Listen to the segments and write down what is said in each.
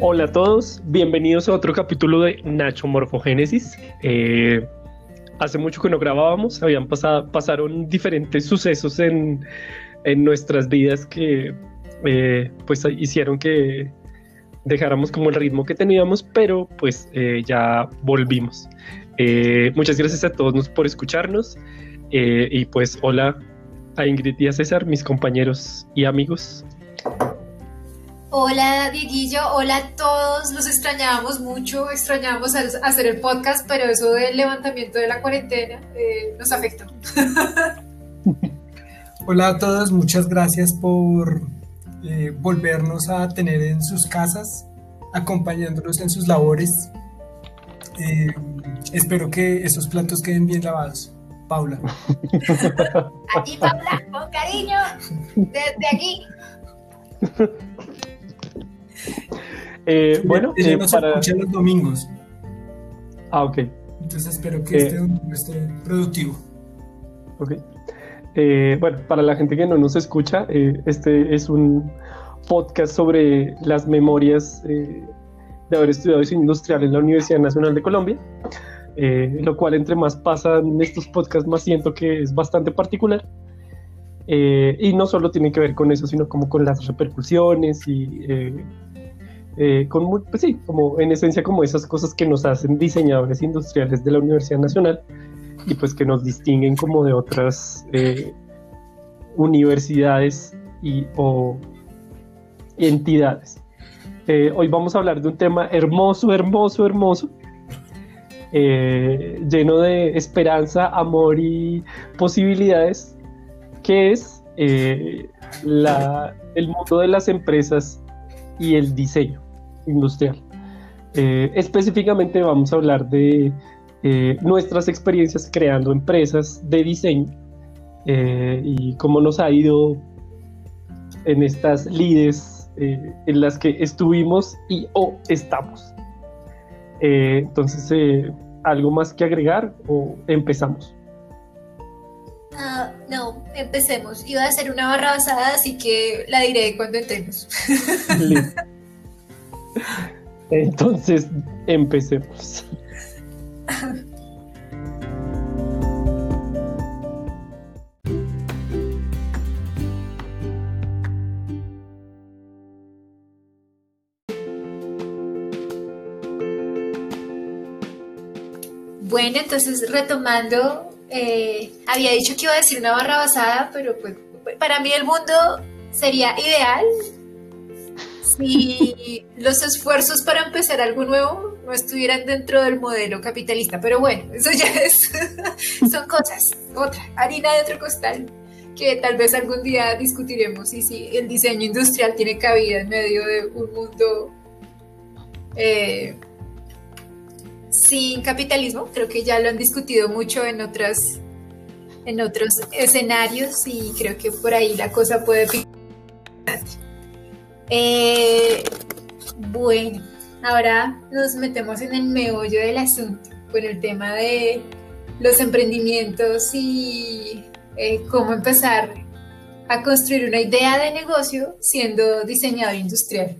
Hola a todos, bienvenidos a otro capítulo de Nacho Morfogénesis. Eh, hace mucho que no grabábamos, habían pasado, pasaron diferentes sucesos en, en nuestras vidas que eh, pues hicieron que dejáramos como el ritmo que teníamos, pero pues eh, ya volvimos. Muchas gracias a todos por escucharnos y pues hola a Ingrid y a César, mis compañeros y amigos. Hola Dieguillo, hola a todos, los extrañábamos mucho, extrañábamos hacer el podcast, pero eso del levantamiento de la cuarentena nos afectó. hola a todos, muchas gracias por eh, volvernos a tener en sus casas, acompañándolos en sus labores. Eh, espero que esos platos queden bien lavados. Paula. Aquí, Paula, con cariño, desde aquí. Eh, bueno, ella nos para... escucha los domingos. Ah, ok. Entonces espero que este domingo esté productivo. Ok. Eh, bueno, para la gente que no nos escucha, eh, este es un podcast sobre las memorias eh, de haber estudiado diseño industrial en la Universidad Nacional de Colombia, lo cual entre más pasan estos podcasts más siento que es bastante particular. y no solo tiene que ver con eso, sino como con las repercusiones y con, pues sí, como en esencia como esas cosas que nos hacen diseñadores industriales de la Universidad Nacional y pues que nos distinguen como de otras eh, universidades y, o entidades. Eh, hoy vamos a hablar de un tema hermoso, hermoso, hermoso, eh, lleno de esperanza, amor y posibilidades, que es la, el mundo de las empresas y el diseño industrial. específicamente vamos a hablar de eh, nuestras experiencias creando empresas de diseño eh, y cómo nos ha ido en estas lides eh, en las que estuvimos y o estamos. entonces, ¿algo más que agregar o empezamos? Ah, no, empecemos. Iba a hacer una barra basada, así que la diré cuando entremos. Entonces, empecemos. Bueno, entonces retomando, eh, había dicho que iba a decir una barra basada, pero pues para mí el mundo sería ideal si los esfuerzos para empezar algo nuevo no estuvieran dentro del modelo capitalista. Pero bueno, eso ya es, son cosas, otra, harina de otro costal, que tal vez algún día discutiremos y si el diseño industrial tiene cabida en medio de un mundo eh, sin capitalismo. Creo que ya lo han discutido mucho en otras en otros escenarios y creo que por ahí la cosa puede eh, bueno, ahora nos metemos en el meollo del asunto con el tema de los emprendimientos y eh, cómo empezar a construir una idea de negocio siendo diseñador industrial.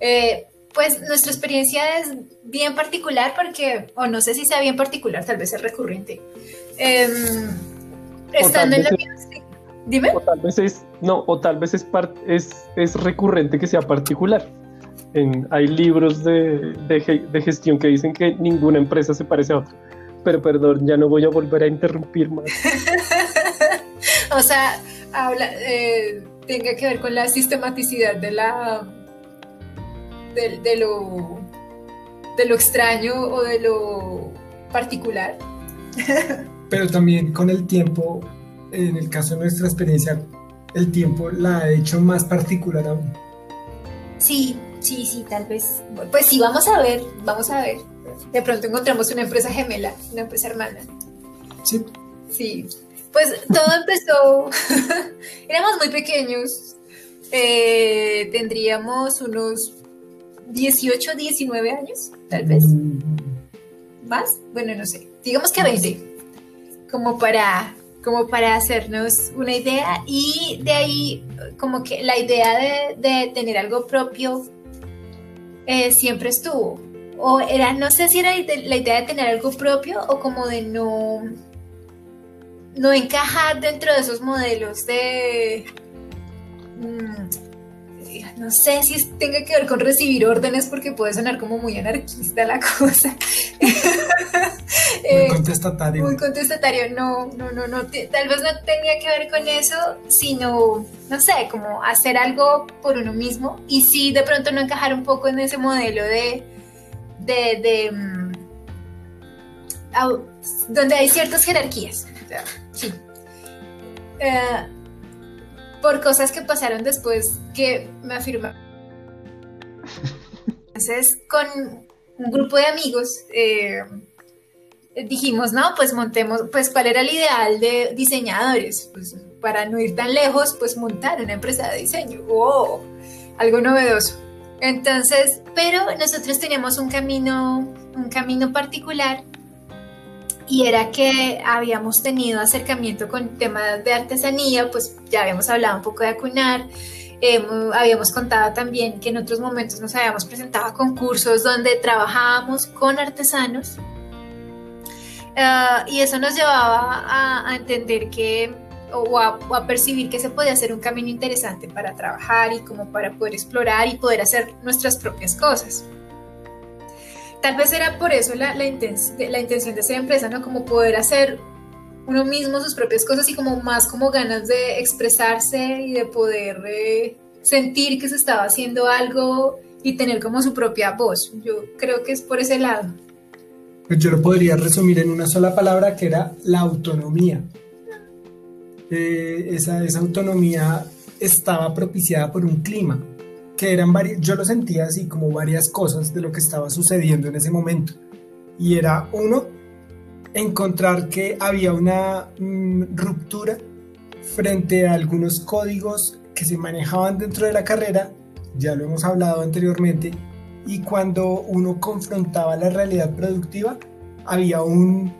Eh, pues nuestra experiencia es bien particular porque, o no sé si sea bien particular, tal vez es recurrente. Em, estando en la Dime. O tal vez es, no, o tal vez es, es, es recurrente que sea particular. En, hay libros de, de, gestión que dicen que ninguna empresa se parece a otra. Pero perdón, ya no voy a volver a interrumpir más. o sea, habla, eh, tenga que ver con la sistematicidad de la de, lo, de lo extraño o de lo particular. Pero también con el tiempo, en el caso de nuestra experiencia, el tiempo la ha hecho más particular aún. Sí, sí, sí, tal vez. Pues sí, vamos a ver, vamos a ver. De pronto encontramos una empresa gemela, una empresa hermana. Sí. Sí. Pues todo empezó, éramos muy pequeños, eh, tendríamos unos 18, 19 años, tal vez. Mm. ¿Más? Bueno, no sé. Digamos que 20. Como para, como para hacernos una idea. Y de ahí, como que la idea de, tener algo propio eh, siempre estuvo. O era, no sé si era la idea de tener algo propio o como de no, no encajar dentro de esos modelos de... Mm, no sé si tenga que ver con recibir órdenes porque puede sonar como muy anarquista la cosa. muy eh, contestatario. Muy contestatario, no, no, no, no, tal vez no tenía que ver con eso, sino, no sé, como hacer algo por uno mismo y sí de pronto no encajar un poco en ese modelo de, de, de mm, donde hay ciertas jerarquías. sí. Eh, por cosas que pasaron después que me afirma. Entonces, con un grupo de amigos, eh, dijimos, no, pues montemos, pues cuál era el ideal de diseñadores, pues para no ir tan lejos, pues montar una empresa de diseño, oh, algo novedoso. Entonces, pero nosotros teníamos un camino, un camino particular y era que habíamos tenido acercamiento con temas de artesanía, pues ya habíamos hablado un poco de acunar, habíamos contado también que en otros momentos nos habíamos presentado a concursos donde trabajábamos con artesanos ah, y eso nos llevaba a, entender que o a, o a, percibir que se podía hacer un camino interesante para trabajar y como para poder explorar y poder hacer nuestras propias cosas tal vez era por eso la, la, la intención de esa empresa, ¿no? Como poder hacer uno mismo sus propias cosas y como más como ganas de expresarse y de poder eh, sentir que se estaba haciendo algo y tener como su propia voz. Yo creo que es por ese lado. Pues yo lo podría resumir en una sola palabra que era la autonomía. Eh, esa, esa autonomía estaba propiciada por un clima eran varias, yo lo sentía así como varias cosas de lo que estaba sucediendo en ese momento. Y era uno, encontrar que había una mm, ruptura frente a algunos códigos que se manejaban dentro de la carrera, ya lo hemos hablado anteriormente, y cuando uno confrontaba la realidad productiva, había un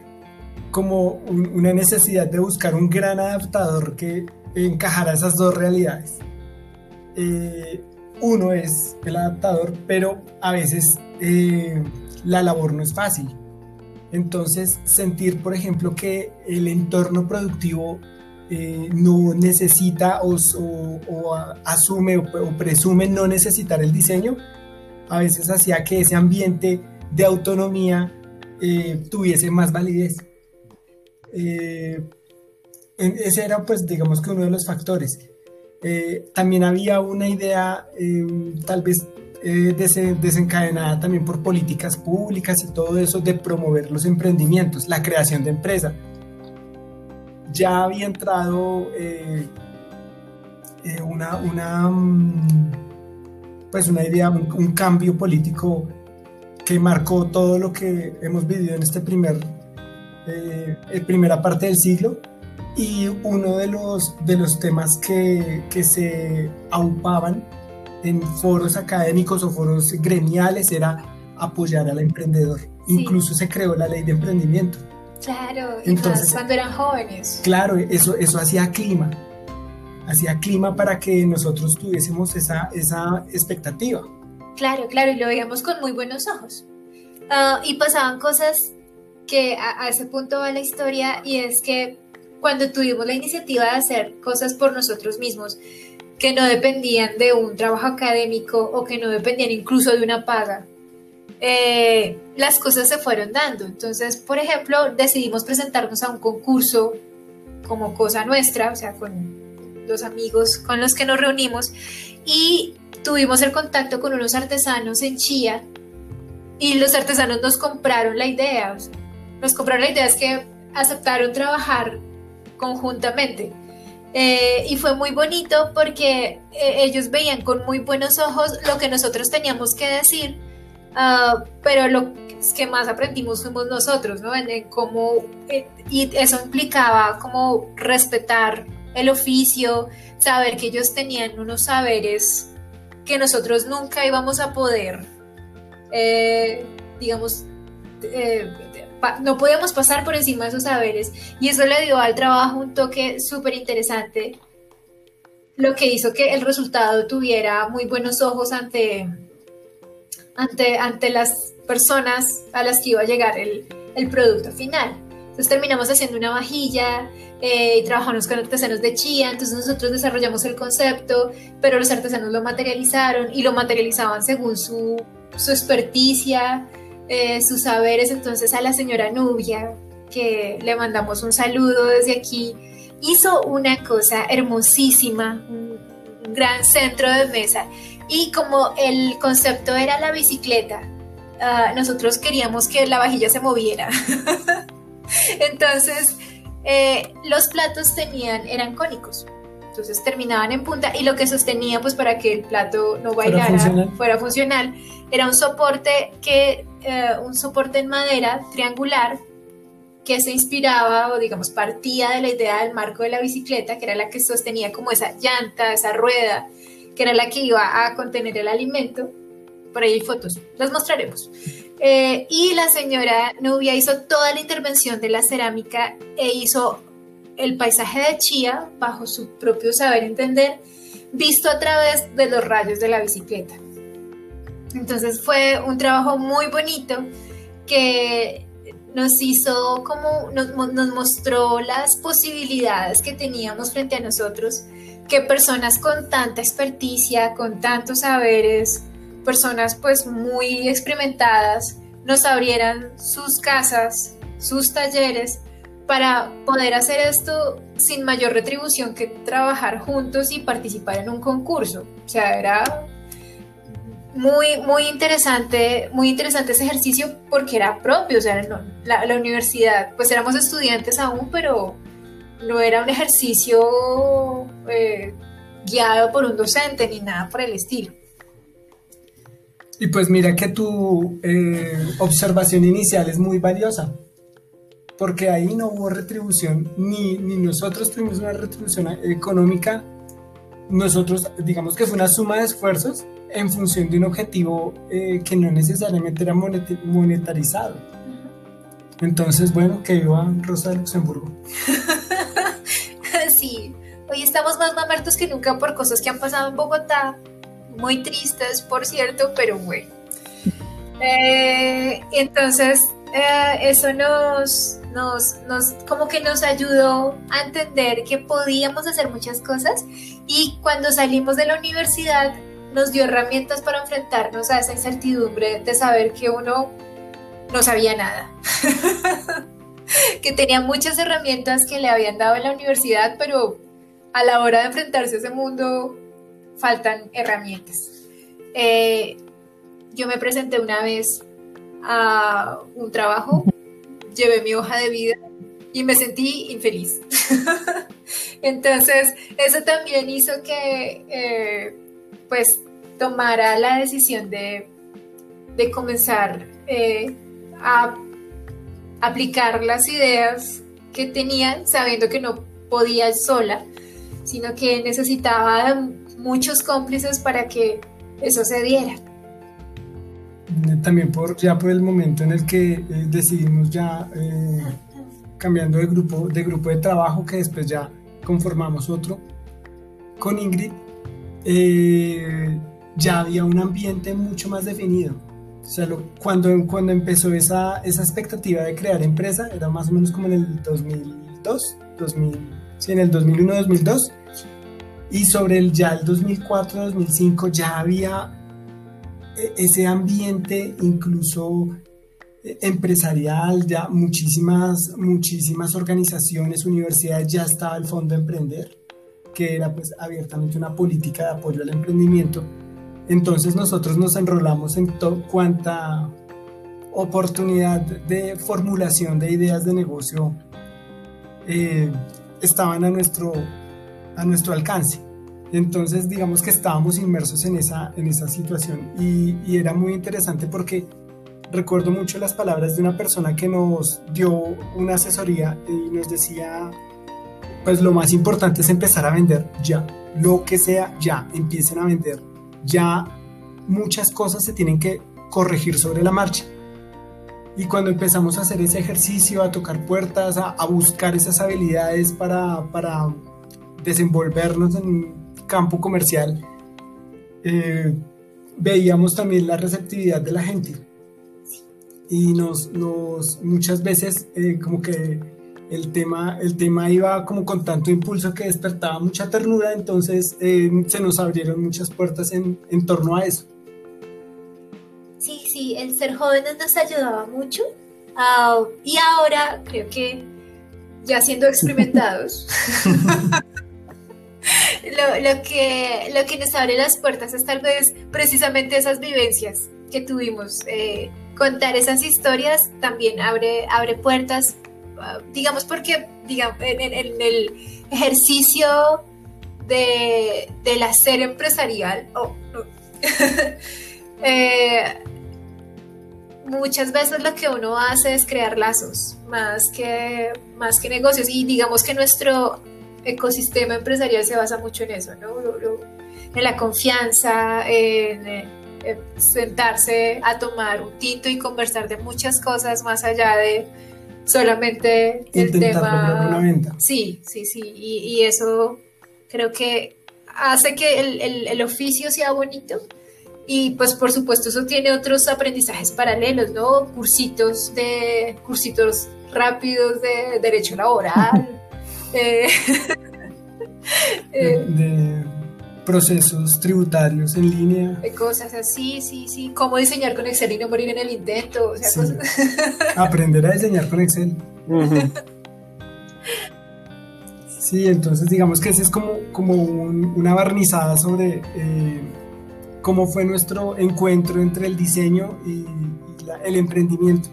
como una necesidad de buscar un gran adaptador que encajara esas dos realidades. Eh, uno es el adaptador, pero a veces eh, la labor no es fácil. Entonces, sentir, por ejemplo, que el entorno productivo eh, no necesita o, asume o, presume no necesitar el diseño, a veces hacía que ese ambiente de autonomía eh, tuviese más validez. ese era, pues, digamos que uno de los factores. Eh, también había una idea eh, tal vez eh, desencadenada también por políticas públicas y todo eso de promover los emprendimientos, la creación de empresa. Ya había entrado una, una, mm, pues una idea, un, cambio político que marcó todo lo que hemos vivido en este primer, primera parte del siglo y uno de los, de los temas que, que se aupaban en foros académicos o foros gremiales era apoyar al emprendedor. Incluso se creó la ley de emprendimiento. Claro, entonces cuando eran jóvenes. Claro, eso, eso hacía clima. Hacía clima para que nosotros tuviésemos esa, esa expectativa. Claro, claro, y lo veíamos con muy buenos ojos. Ah, y pasaban cosas que a, a, ese punto va la historia y es que cuando tuvimos la iniciativa de hacer cosas por nosotros mismos que no dependían de un trabajo académico o que no dependían incluso de una paga, eh, las cosas se fueron dando. Entonces, por ejemplo, decidimos presentarnos a un concurso como cosa nuestra, o sea, con los amigos con los que nos reunimos y tuvimos el contacto con unos artesanos en Chía y los artesanos nos compraron la idea. nos compraron la idea es que aceptaron trabajar conjuntamente. Eh, y fue muy bonito porque eh, ellos veían con muy buenos ojos lo que nosotros teníamos que decir, ah, pero lo que más aprendimos fuimos nosotros, ¿no? En, cómo, eh, y eso implicaba como respetar el oficio, saber que ellos tenían unos saberes que nosotros nunca íbamos a poder, digamos, no podíamos pasar por encima de esos saberes y eso le dio al trabajo un toque súper interesante, lo que hizo que el resultado tuviera muy buenos ojos ante, ante, ante las personas a las que iba a llegar el, el producto final. Entonces terminamos haciendo una vajilla eh, y trabajamos con artesanos de Chía, entonces nosotros desarrollamos el concepto, pero los artesanos lo materializaron y lo materializaban según su, su experticia, eh, sus saberes. Entonces a la señora Nubia, que le mandamos un saludo desde aquí, hizo una cosa hermosísima, un gran centro de mesa. Y como el concepto era la bicicleta, ah, nosotros queríamos que la vajilla se moviera. Entonces, eh, los platos tenían, eran cónicos. Entonces terminaban en punta y lo que sostenía, pues para que el plato no bailara, fuera funcional, era un soporte que, eh, un soporte en madera triangular que se inspiraba o digamos partía de la idea del marco de la bicicleta, que era la que sostenía como esa llanta, esa rueda, que era la que iba a contener el alimento. Por ahí hay fotos, las mostraremos. Eh, y la señora Nubia hizo toda la intervención de la cerámica e hizo el paisaje de Chía bajo su propio saber entender, visto a través de los rayos de la bicicleta. Entonces fue un trabajo muy bonito que nos hizo como, nos, nos, mostró las posibilidades que teníamos frente a nosotros, que personas con tanta experticia, con tantos saberes, personas pues muy experimentadas, nos abrieran sus casas, sus talleres, para poder hacer esto sin mayor retribución que trabajar juntos y participar en un concurso. O sea, era muy, muy interesante, muy interesante ese ejercicio porque era propio, o sea, la, universidad, pues éramos estudiantes aún, pero no era un ejercicio eh, guiado por un docente ni nada por el estilo. Y pues mira que tu eh, observación inicial es muy valiosa, porque ahí no hubo retribución, ni, ni nosotros tuvimos una retribución económica, nosotros digamos que fue una suma de esfuerzos en función de un objetivo eh, que no necesariamente era monetarizado. Entonces, bueno, que iba Rosa de Luxemburgo. sí, hoy estamos más mamertos que nunca por cosas que han pasado en Bogotá, muy tristes, por cierto, pero bueno. Eh, entonces, eh, eso nos, nos, nos, como que nos ayudó a entender que podíamos hacer muchas cosas y cuando salimos de la universidad nos dio herramientas para enfrentarnos a esa incertidumbre de saber que uno no sabía nada. que tenía muchas herramientas que le habían dado en la universidad, pero a la hora de enfrentarse a ese mundo faltan herramientas. Eh, yo me presenté una vez a un trabajo, llevé mi hoja de vida y me sentí infeliz. Entonces, eso también hizo que eh, pues tomara la decisión de, comenzar eh, a aplicar las ideas que tenía, sabiendo que no podía sola, sino que necesitaba muchos cómplices para que eso se diera. También por, ya por el momento en el que eh, decidimos ya eh, cambiando de grupo, de grupo de trabajo, que después ya conformamos otro con Ingrid, eh, ya había un ambiente mucho más definido. O sea, cuando, cuando empezó esa, esa expectativa de crear empresa, era más o menos como en el 2002, 2000, sí, en el 2001-2002, y sobre el ya el 2004-2005 ya había ese ambiente incluso e, empresarial, ya muchísimas, muchísimas organizaciones, universidades, ya estaba el Fondo Emprender que era pues abiertamente una política de apoyo al emprendimiento. Entonces nosotros nos enrolamos en cuanta oportunidad de formulación de ideas de negocio eh, estaban a nuestro, a nuestro alcance. Entonces, digamos que estábamos inmersos en esa, en esa situación y, y, era muy interesante porque recuerdo mucho las palabras de una persona que nos dio una asesoría y nos decía pues lo más importante es empezar a vender ya, lo que sea ya, empiecen a vender ya. Muchas cosas se tienen que corregir sobre la marcha. Y cuando empezamos a hacer ese ejercicio, a tocar puertas, a, buscar esas habilidades para, para, desenvolvernos en campo comercial, eh, veíamos también la receptividad de la gente. Y nos, muchas veces eh, como que el tema, el tema iba como con tanto impulso que despertaba mucha ternura, entonces eh, se nos abrieron muchas puertas en, en torno a eso. Sí, sí, el ser jóvenes nos ayudaba mucho. Ah, y ahora creo que ya siendo experimentados, lo, que, lo que nos abre las puertas es tal vez precisamente esas vivencias que tuvimos. Eh, contar esas historias también abre, abre puertas digamos porque digamos, en, el ejercicio de, del hacer empresarial, eh, muchas veces lo que uno hace es crear lazos más que, más que negocios y digamos que nuestro ecosistema empresarial se basa mucho en eso, en la confianza, en, sentarse a tomar un tinto y conversar de muchas cosas más allá de solamente el tema. Una venta. Sí, sí, sí. Y, eso creo que hace que el, oficio sea bonito. Y pues por supuesto eso tiene otros aprendizajes paralelos, ¿no? Cursitos de cursitos rápidos de derecho laboral. Eh, de, procesos tributarios en línea. De cosas así, sí, sí. Cómo diseñar con Excel y no morir en el intento. O sea, Aprender a diseñar con Excel. sí, entonces digamos que ese es como, como una barnizada sobre eh, cómo fue nuestro encuentro entre el diseño y, el emprendimiento.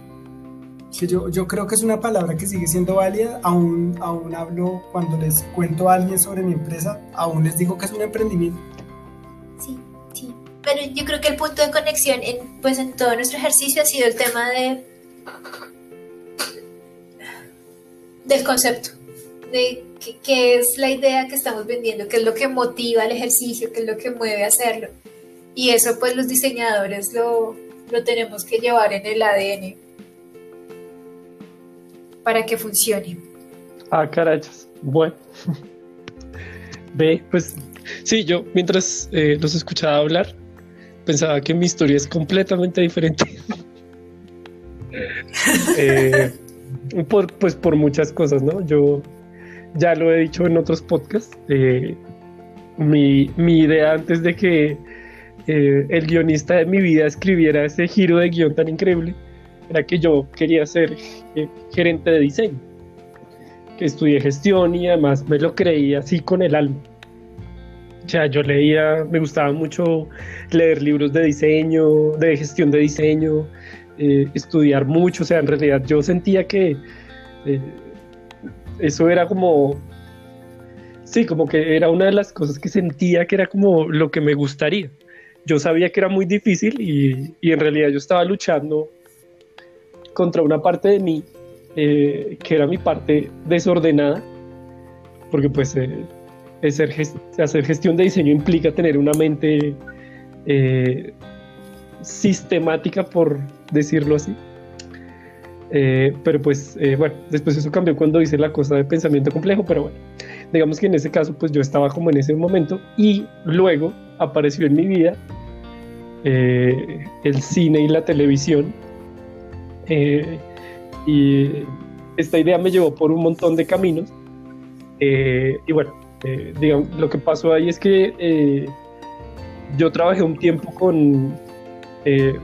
Que yo, yo creo que es una palabra que sigue siendo válida, aún, aún hablo cuando les cuento a alguien sobre mi empresa, aún les digo que es un emprendimiento. Sí, sí. Pero yo creo que el punto de conexión en, pues en todo nuestro ejercicio ha sido el tema de del concepto, de qué, es la idea que estamos vendiendo, qué es lo que motiva el ejercicio, qué es lo que mueve a hacerlo. Y eso pues los diseñadores lo, lo tenemos que llevar en el ADN para que funcione. Ah, carachas. Bueno. Ve, pues sí, yo mientras eh, los escuchaba hablar, pensaba que mi historia es completamente diferente. Eh, por, pues por muchas cosas, ¿no? Yo ya lo he dicho en otros podcasts. Eh, mi, mi, idea antes de que el guionista de mi vida escribiera ese giro de guion tan increíble era que yo quería ser eh, gerente de diseño, que estudié gestión y además me lo creía así con el alma. O sea, yo leía, me gustaba mucho leer libros de diseño, de gestión de diseño, eh, estudiar mucho, o sea, en realidad yo sentía que eh, eso era como, sí, como que era una de las cosas que sentía que era como lo que me gustaría. Yo sabía que era muy difícil y, y en realidad yo estaba luchando contra una parte de mí eh, que era mi parte desordenada, porque pues eh, hacer, gestión de diseño implica tener una mente eh, sistemática, por decirlo así. pero pues bueno, después eso cambió cuando hice la cosa de pensamiento complejo, pero bueno, digamos que en ese caso pues yo estaba como en ese momento y luego apareció en mi vida el cine y la televisión eh, y esta idea me llevó por un montón de caminos. Eh, y bueno, eh, digamos, lo que pasó ahí es que yo trabajé un tiempo con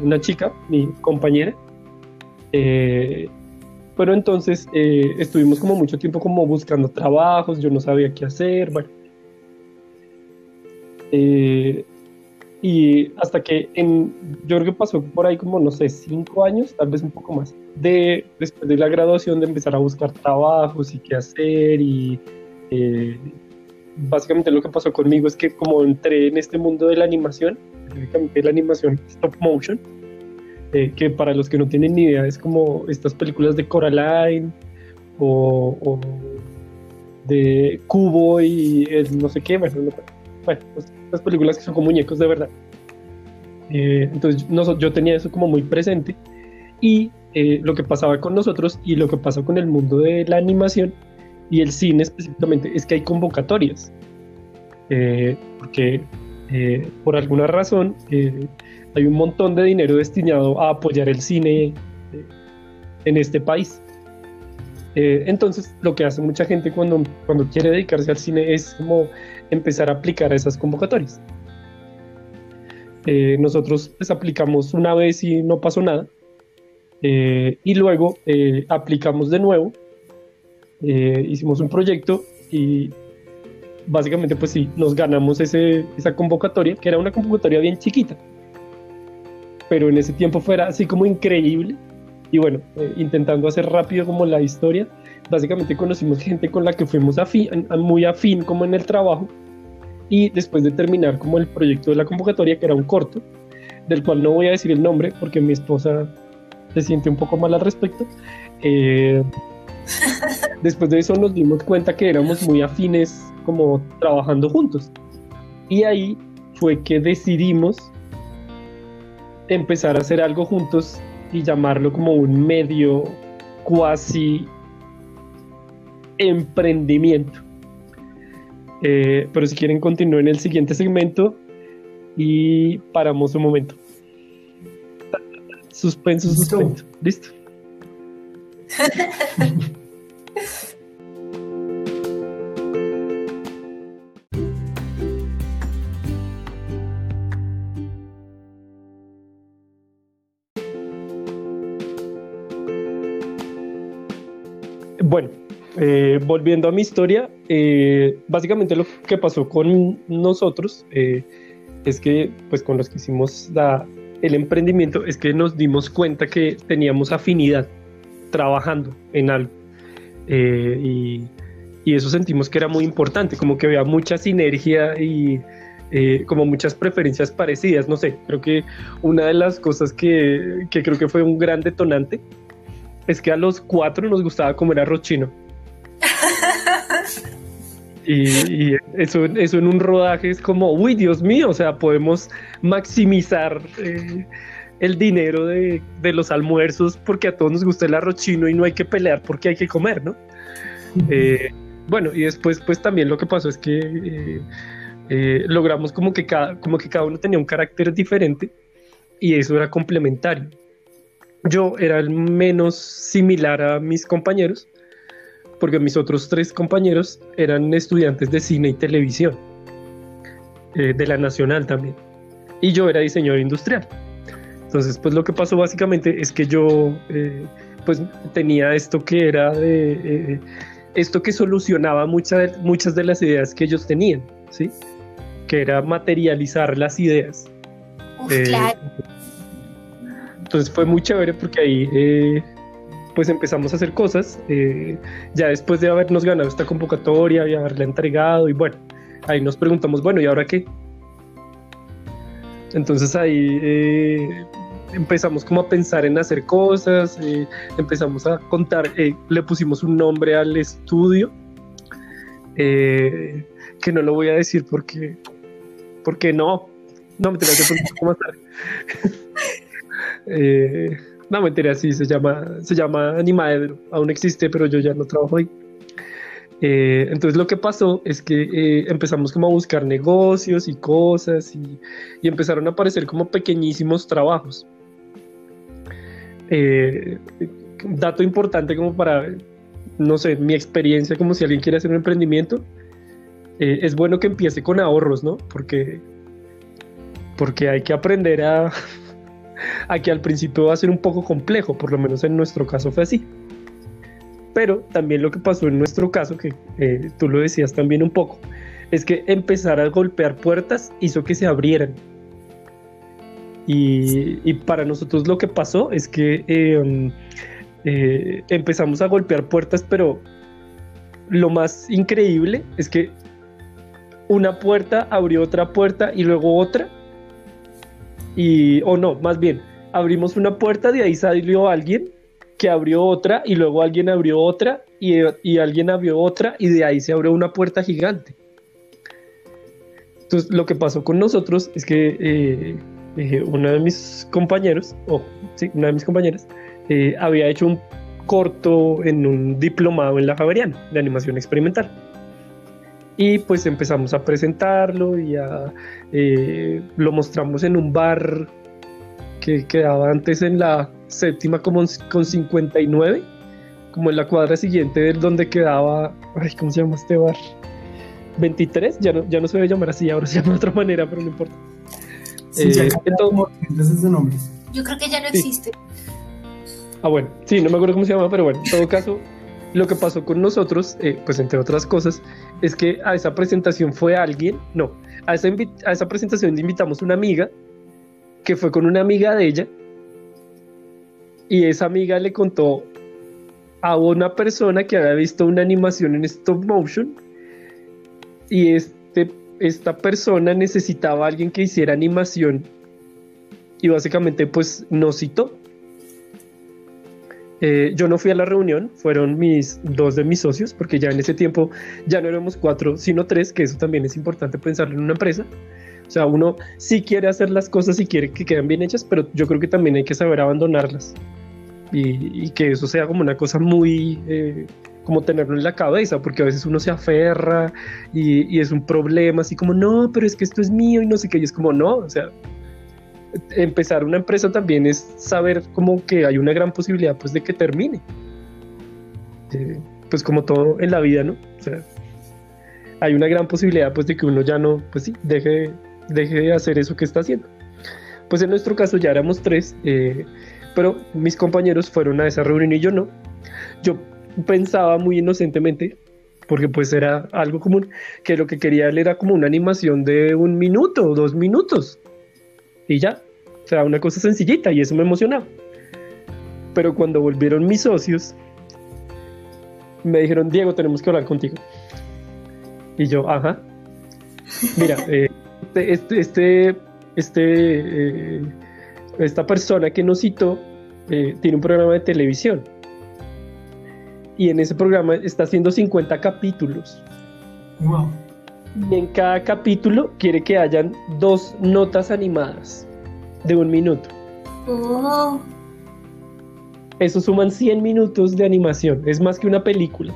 una chica, mi compañera. pero entonces estuvimos como mucho tiempo como buscando trabajos, yo no sabía qué hacer, bueno. Y hasta que en, yo creo que pasó por ahí como, no sé, cinco años, tal vez un poco más, de, después de la graduación, de empezar a buscar trabajos y qué hacer. Y eh, básicamente lo que pasó conmigo es que como entré en este mundo de la animación, específicamente la animación stop motion, eh, que para los que no tienen ni idea es como estas películas de Coraline o, de Cubo y el no sé qué, bueno, no, bueno pues, las películas que son como muñecos de verdad. Eh, entonces yo tenía eso como muy presente y eh, lo que pasaba con nosotros y lo que pasa con el mundo de la animación y el cine específicamente es que hay convocatorias. Eh, porque eh, por alguna razón, eh, hay un montón de dinero destinado a apoyar el cine en este país. entonces, lo que hace mucha gente cuando, cuando quiere dedicarse al cine es como empezar a aplicar esas convocatorias. nosotros pues, aplicamos una vez y no pasó nada. y luego aplicamos de nuevo. hicimos un proyecto y básicamente pues sí, nos ganamos ese, esa convocatoria, que era una convocatoria bien chiquita, pero en ese tiempo fuera así como increíble. Y bueno, eh, intentando hacer rápido como la historia, básicamente conocimos gente con la que fuimos afín, muy afín como en el trabajo. Y después de terminar como el proyecto de la convocatoria, que era un corto, del cual no voy a decir el nombre porque mi esposa se siente un poco mal al respecto, eh, después de eso nos dimos cuenta que éramos muy afines como trabajando juntos. Y ahí fue que decidimos empezar a hacer algo juntos y llamarlo como un medio cuasi emprendimiento. Eh, pero si quieren continuar en el siguiente segmento y paramos un momento. Suspenso, suspenso. Listo. eh, volviendo a mi historia, eh, básicamente lo que pasó con nosotros eh, es que, pues con los que hicimos el emprendimiento, es que nos dimos cuenta que teníamos afinidad trabajando en algo. Y, y, eso sentimos que era muy importante, como que había mucha sinergia y como muchas preferencias parecidas. No sé, creo que una de las cosas que, que creo que fue un gran detonante es que a los cuatro nos gustaba comer arroz chino. y, eso, eso en un rodaje es como, uy, Dios mío, o sea, podemos maximizar eh, el dinero de, los almuerzos porque a todos nos gusta el arroz chino y no hay que pelear porque hay que comer, ¿no? Eh, bueno, y después, pues también lo que pasó es que eh, logramos como que, cada, como que cada uno tenía un carácter diferente y eso era complementario yo era el menos similar a mis compañeros, porque mis otros tres compañeros eran estudiantes de cine y televisión, eh, de la Nacional también, y yo era diseñador industrial. Entonces, pues lo que pasó básicamente es que yo, eh, pues tenía esto que era de, eh, esto que solucionaba muchas muchas de las ideas que ellos tenían, ¿sí? Que era materializar las ideas. claro entonces fue muy chévere porque ahí eh, pues empezamos a hacer cosas, eh, ya después de habernos ganado esta convocatoria y haberla entregado y bueno, ahí nos preguntamos, bueno, ¿y ahora qué? Entonces ahí eh, empezamos como a pensar en hacer cosas, empezamos a contar, le pusimos un nombre al estudio, que no lo voy a decir porque, porque no, no me tengo que poner más tarde. Eh, no, mentira, sí, se llama, se llama Animaedro, aún existe, pero yo ya no trabajo ahí. Eh, entonces lo que pasó es que eh, empezamos como a buscar negocios y cosas y, empezaron a aparecer como pequeñísimos trabajos. dato importante como para, no sé, mi experiencia como si alguien quiere hacer un emprendimiento, es bueno que empiece con ahorros, ¿no? Porque, porque hay que aprender a, Aquí al principio va a ser un poco complejo, por lo menos en nuestro caso fue así. Pero también lo que pasó en nuestro caso, que eh, tú lo decías también un poco, es que empezar a golpear puertas hizo que se abrieran. Y, para nosotros lo que pasó es que em, eh, empezamos a golpear puertas, pero lo más increíble es que una puerta abrió otra puerta y luego otra y, o no, más bien, abrimos una puerta, de ahí salió alguien que abrió otra y luego alguien abrió otra y, y alguien abrió otra y de ahí se abrió una puerta gigante. Entonces lo que pasó con nosotros es que eh, eh, uno de mis compañeros, o sí, una de mis compañeras, eh, había hecho un corto en un diplomado en la Javeriana de animación experimental. Y pues empezamos a presentarlo y a, eh, lo mostramos en un bar que quedaba antes en la séptima como con 59, como en la cuadra siguiente del donde quedaba, ay, ¿cómo se llama este bar? 23, ya no, ya no se debe llamar así, ahora se llama de otra manera, pero no importa. Sí, eh, entonces, nombres. Yo creo que ya no existe. Ah, bueno, sí, no me acuerdo cómo se llama, pero bueno, en todo caso, lo que pasó con nosotros, eh, pues entre otras cosas, es que a esa presentación fue alguien, no, a esa, a esa presentación invitamos una amiga, que fue con una amiga de ella, y esa amiga le contó a una persona que había visto una animación en stop motion, y este, esta persona necesitaba a alguien que hiciera animación, y básicamente pues nos citó eh, yo no fui a la reunión, fueron mis dos de mis socios, porque ya en ese tiempo ya no éramos cuatro, sino tres, que eso también es importante pensarlo en una empresa. O sea, uno sí quiere hacer las cosas y quiere que queden bien hechas, pero yo creo que también hay que saber abandonarlas. Y, que eso sea como una cosa muy, eh, como tenerlo en la cabeza, porque a veces uno se aferra y, y, es un problema, así como, no, pero es que esto es mío y no sé qué, y es como, no, o sea, empezar una empresa también es saber como que hay una gran posibilidad pues de que termine. Eh, pues como todo en la vida, ¿no? O sea, hay una gran posibilidad pues de que uno ya no, pues sí, deje, deje de hacer eso que está haciendo. Pues en nuestro caso ya éramos tres, eh, pero mis compañeros fueron a esa reunión y yo no. Yo pensaba muy inocentemente, porque pues era algo común, que lo que quería él era como una animación de un minuto dos minutos. Y ya, o sea, una cosa sencillita y eso me emocionaba. Pero cuando volvieron mis socios, me dijeron, Diego, tenemos que hablar contigo. Y yo, ajá. Mira, eh, este, este, este, este eh, esta persona que nos citó eh, tiene un programa de televisión. Y en ese programa está haciendo 50 capítulos. Wow. Y en cada capítulo quiere que hayan dos notas animadas de un minuto. Oh. Eso suman 100 minutos de animación. Es más que una película.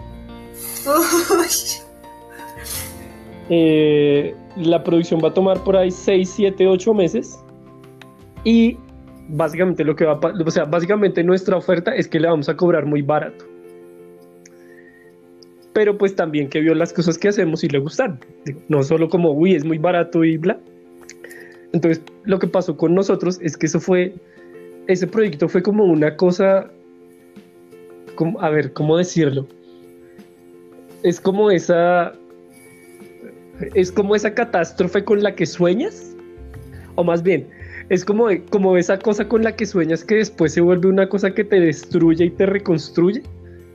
Eh, la producción va a tomar por ahí 6, 7, 8 meses. Y básicamente lo que va a, o sea, básicamente nuestra oferta es que le vamos a cobrar muy barato. Pero pues también que vio las cosas que hacemos y le gustan. No solo como, uy, es muy barato y bla, entonces, lo que pasó con nosotros es que eso fue, ese proyecto fue como una cosa, como, a ver, ¿cómo decirlo? Es como esa, es como esa catástrofe con la que sueñas, o más bien, es como, como esa cosa con la que sueñas que después se vuelve una cosa que te destruye y te reconstruye.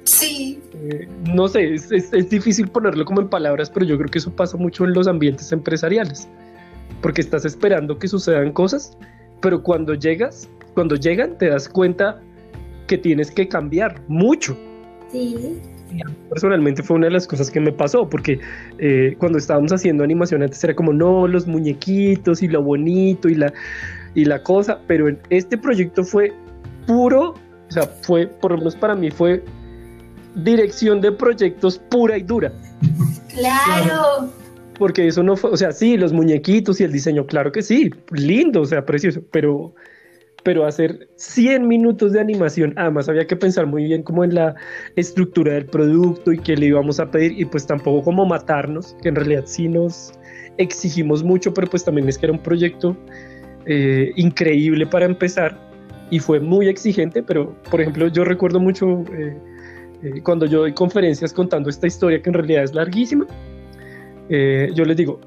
Sí. Eh, no sé, es, es, difícil ponerlo como en palabras, pero yo creo que eso pasa mucho en los ambientes empresariales porque estás esperando que sucedan cosas, pero cuando llegas, cuando llegan, te das cuenta que tienes que cambiar mucho. Sí. Personalmente fue una de las cosas que me pasó, porque eh, cuando estábamos haciendo animación antes era como, no, los muñequitos y lo bonito y la, y la cosa, pero en este proyecto fue puro, o sea, fue, por lo menos para mí fue dirección de proyectos pura y dura. Claro porque eso no fue, o sea, sí, los muñequitos y el diseño, claro que sí, lindo, o sea, precioso, pero, pero hacer 100 minutos de animación, además había que pensar muy bien como en la estructura del producto y qué le íbamos a pedir y pues tampoco como matarnos, que en realidad sí nos exigimos mucho, pero pues también es que era un proyecto eh, increíble para empezar y fue muy exigente, pero por ejemplo yo recuerdo mucho eh, eh, cuando yo doy conferencias contando esta historia que en realidad es larguísima, eh, yo les digo,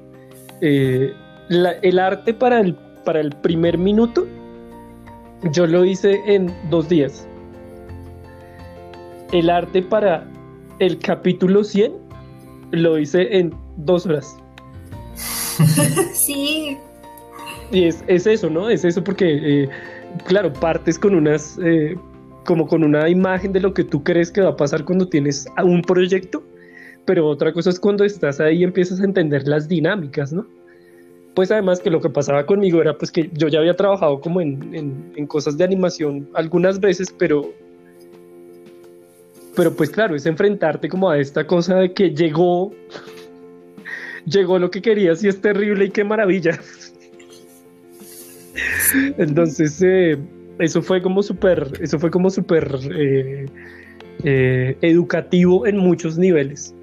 eh, el arte para el, para el primer minuto, yo lo hice en dos días. El arte para el capítulo 100, lo hice en dos horas. Sí. Y es, eso, ¿no? Es eso porque, eh, claro, partes con unas, como con una imagen de lo que tú crees que va a pasar cuando tienes un proyecto pero otra cosa es cuando estás ahí y empiezas a entender las dinámicas, ¿no? Pues además que lo que pasaba conmigo era pues que yo ya había trabajado como en, en, cosas de animación algunas veces, pero pero pues claro, es enfrentarte como a esta cosa de que llegó llegó lo que querías y es terrible y qué maravilla. Entonces, eh, eso fue como súper, eso fue como súper eh, eh, educativo en muchos niveles.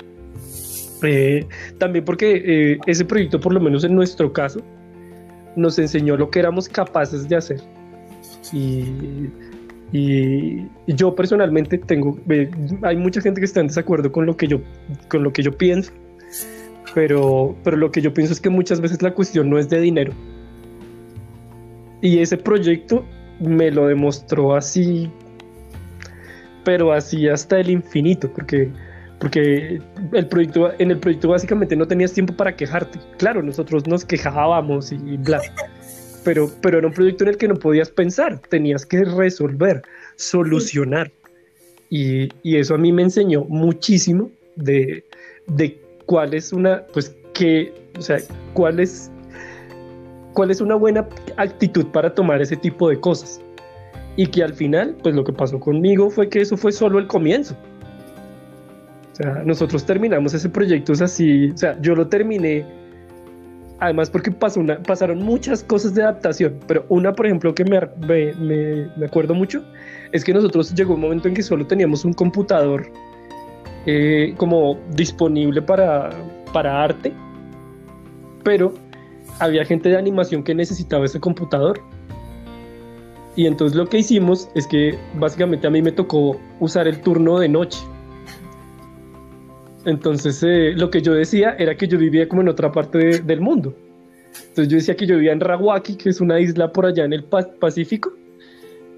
También porque ese proyecto, por lo menos en nuestro caso, nos enseñó lo que éramos capaces de hacer. Y, yo personalmente tengo, hay mucha gente que está en desacuerdo con lo que yo, con lo que yo pienso, pero, pero lo que yo pienso es que muchas veces la cuestión no es de dinero. Y ese proyecto me lo demostró así, pero así hasta el infinito, porque, porque el proyecto, en el proyecto básicamente no tenías tiempo para quejarte. Claro, nosotros nos quejábamos y bla, pero, pero era un proyecto en el que no podías pensar, tenías que resolver, solucionar. Y, y eso a mí me enseñó muchísimo de, de cuál es una, pues, que, o sea, cuál es cuál es una buena actitud para tomar ese tipo de cosas. Y que al final, pues lo que pasó conmigo fue que eso fue solo el comienzo. O sea, nosotros terminamos ese proyecto es así, o sea, yo lo terminé, además porque pasaron muchas cosas de adaptación, pero una, por ejemplo, que me, me, me, acuerdo mucho, es que nosotros llegó un momento en que solo teníamos un computador eh, como disponible para, para arte, pero había gente de animación que necesitaba ese computador. Y entonces lo que hicimos es que básicamente a mí me tocó usar el turno de noche. Entonces eh, lo que yo decía era que yo vivía como en otra parte del mundo. Entonces yo decía que yo vivía en Rawaki, que es una isla por allá en el Pacífico,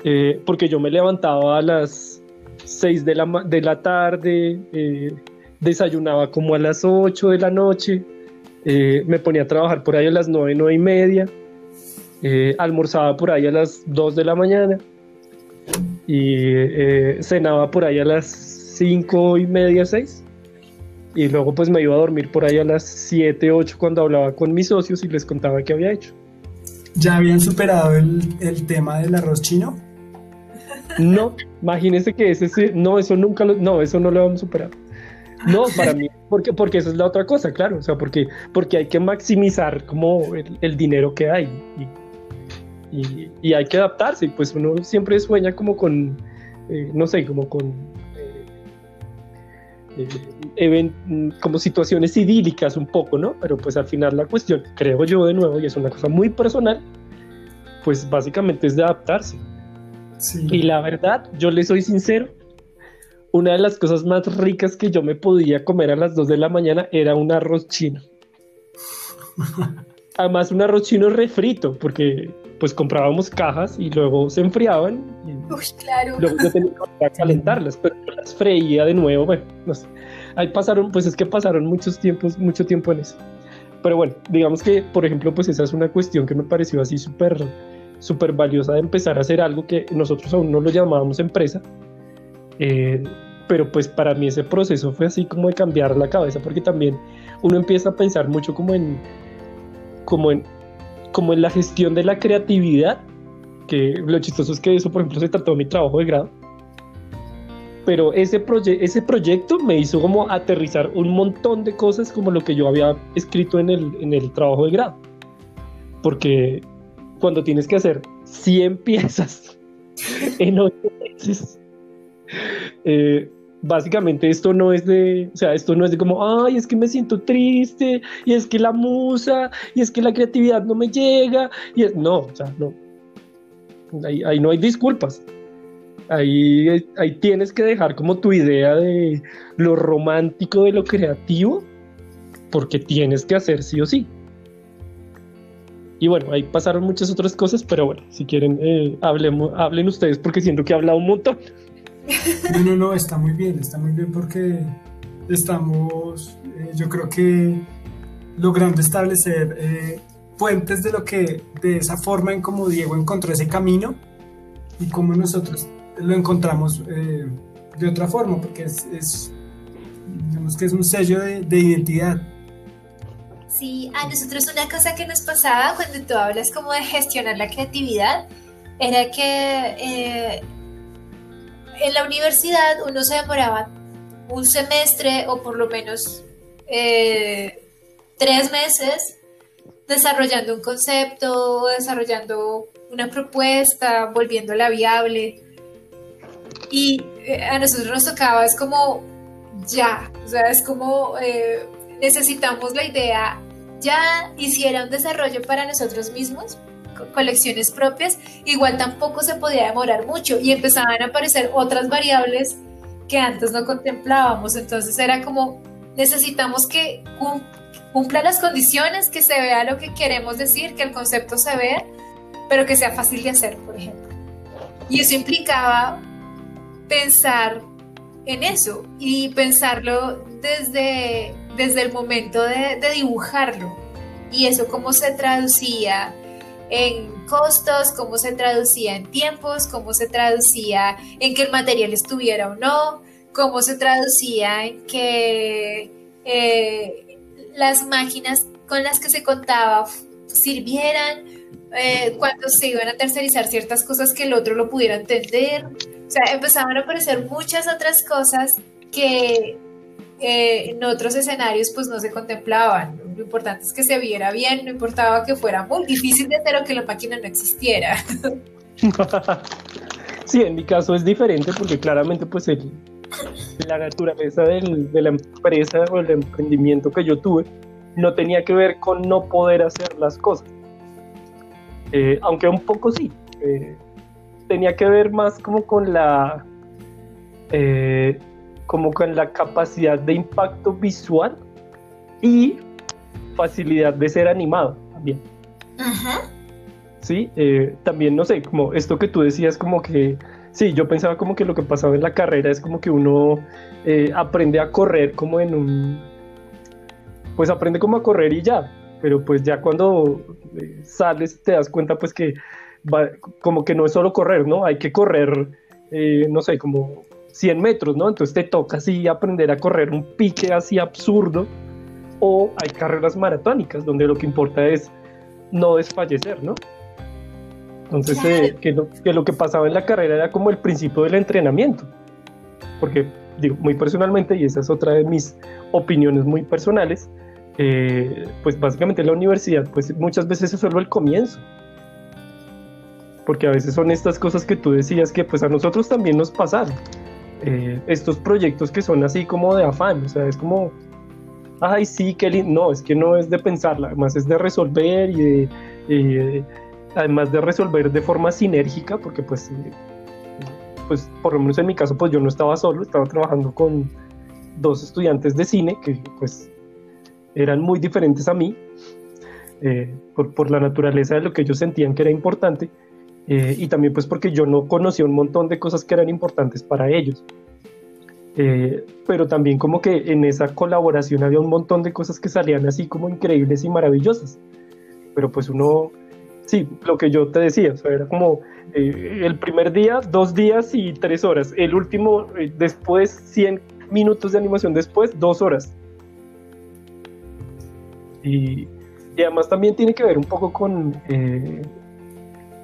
eh, porque yo me levantaba a las 6 de la, de la tarde, eh, desayunaba como a las 8 de la noche, eh, me ponía a trabajar por ahí a las nueve, nueve y media, almorzaba por ahí a las 2 de la mañana y cenaba por ahí a las cinco y media, 6 y luego pues me iba a dormir por ahí a las 7, 8 cuando hablaba con mis socios y les contaba qué había hecho. ¿Ya habían superado el, el tema del arroz chino? No, imagínense que ese no, eso nunca lo, no, eso no lo hemos superado. No, para mí, porque, porque esa es la otra cosa, claro, o sea, porque, porque hay que maximizar como el, dinero que hay y, y, hay que adaptarse, y pues uno siempre sueña como con, eh, no sé, como con como situaciones idílicas un poco, ¿no? Pero pues al final la cuestión, creo yo de nuevo, y es una cosa muy personal, pues básicamente es de adaptarse. Y la verdad, yo le soy sincero, una de las cosas más ricas que yo me podía comer a las 2 de la mañana era un arroz chino. Además, un arroz chino refrito, porque pues comprábamos cajas y luego se enfriaban. Y Uy, claro. Luego yo tenía que calentarlas, pero las freía de nuevo. Bueno, no sé. Ahí pasaron, pues es que pasaron muchos tiempos, mucho tiempo en eso. Pero bueno, digamos que, por ejemplo, pues esa es una cuestión que me pareció así súper, súper valiosa de empezar a hacer algo que nosotros aún no lo llamábamos empresa, eh, pero pues para mí ese proceso fue así como de cambiar la cabeza, porque también uno empieza a pensar mucho como en, como en, como en la gestión de la creatividad, que lo chistoso es que eso, por ejemplo, se trató de mi trabajo de grado. Pero ese, ese proyecto me hizo como aterrizar un montón de cosas como lo que yo había escrito en el, en el trabajo de grado. Porque cuando tienes que hacer 100 piezas en 8 meses, eh, básicamente esto no es de, o sea, esto no es de como, ay, es que me siento triste, y es que la musa, y es que la creatividad no me llega, y es, no, o sea, no. Ahí, no hay disculpas. Ahí, ahí tienes que dejar como tu idea de lo romántico de lo creativo, porque tienes que hacer sí o sí. Y bueno, ahí pasaron muchas otras cosas, pero bueno, si quieren, eh, hablemos, hablen ustedes porque siento que he hablado un montón. No, no, no, está muy bien, está muy bien porque estamos, eh, yo creo que logrando establecer eh, puentes de lo que, de esa forma en como Diego encontró ese camino y cómo nosotros lo encontramos eh, de otra forma, porque es, digamos que es un sello de, de identidad. Sí, a nosotros una cosa que nos pasaba cuando tú hablas como de gestionar la creatividad era que en la universidad uno se demoraba un semestre o por lo menos eh, tres meses desarrollando un concepto, desarrollando una propuesta, volviéndola viable. Y eh, a nosotros nos tocaba, es como ya, o sea, es como eh, necesitamos la idea ya hiciera un desarrollo para nosotros mismos, colecciones propias, igual tampoco se podía demorar mucho y empezaban a aparecer otras variables que antes no contemplábamos. Entonces era como, necesitamos que cumpla las condiciones, que se vea lo que queremos decir, que el concepto se vea, pero que sea fácil de hacer, por ejemplo. Y eso implicaba pensar en eso y pensarlo desde, desde el momento de, dibujarlo. Y eso cómo se traducía en costos, cómo se traducía en tiempos, cómo se traducía en que el material estuviera o no, cómo se traducía en que eh, las máquinas con las que se contaba sirvieran, eh, cuando se iban a tercerizar ciertas cosas que el otro lo pudiera entender. O sea, empezaban a aparecer muchas otras cosas que eh, en otros escenarios pues no se contemplaban. Lo importante es que se viera bien, no importaba que fuera muy difícil de hacer o que la máquina no existiera. sí, en mi caso es diferente porque claramente pues el, la naturaleza del, de la empresa o el emprendimiento que yo tuve no tenía que ver con no poder hacer las cosas. Eh, aunque un poco sí. Eh, tenía que ver más como con la como con la capacidad de impacto visual y facilidad de ser animado también. Sí, eh, también no sé, como esto que tú decías, como que, sí, yo pensaba como que lo que pasaba en la carrera es como que uno eh, aprende a correr como en un, pues aprende como a correr y ya, pero pues ya cuando eh, sales te das cuenta pues que va, como que no es solo correr, ¿no? Hay que correr, no sé, como 100 metros, ¿no? Entonces te toca así aprender a correr un pique así absurdo. O hay carreras maratónicas donde lo que importa es no desfallecer, ¿no? Entonces, eh, que, lo, que, lo, que pasaba en la carrera era como el principio del entrenamiento. Porque, digo, muy personalmente, y esa es otra de mis opiniones muy personales, eh, pues básicamente la universidad, pues muchas veces es solo el comienzo porque a veces son estas cosas que tú decías que pues a nosotros también nos pasaron. Eh, estos proyectos que son así como de afán, o sea, es como, ay, sí, lindo, no, es que no es de pensarla, además es de resolver y de, además de resolver de forma sinérgica, porque pues, eh, pues, por lo menos en mi caso, pues yo no estaba solo, estaba trabajando con dos estudiantes de cine que pues eran muy diferentes a mí, eh, por, por la naturaleza de lo que ellos sentían que era importante, eh, y también pues porque yo no conocía un montón de cosas que eran importantes para ellos. Eh, pero también como que en esa colaboración había un montón de cosas que salían así como increíbles y maravillosas. Pero pues uno, sí, lo que yo te decía, o sea, era como eh, el primer día, dos días y tres horas. El último, después 100 minutos de animación después, dos horas. Y, y además también tiene que ver un poco con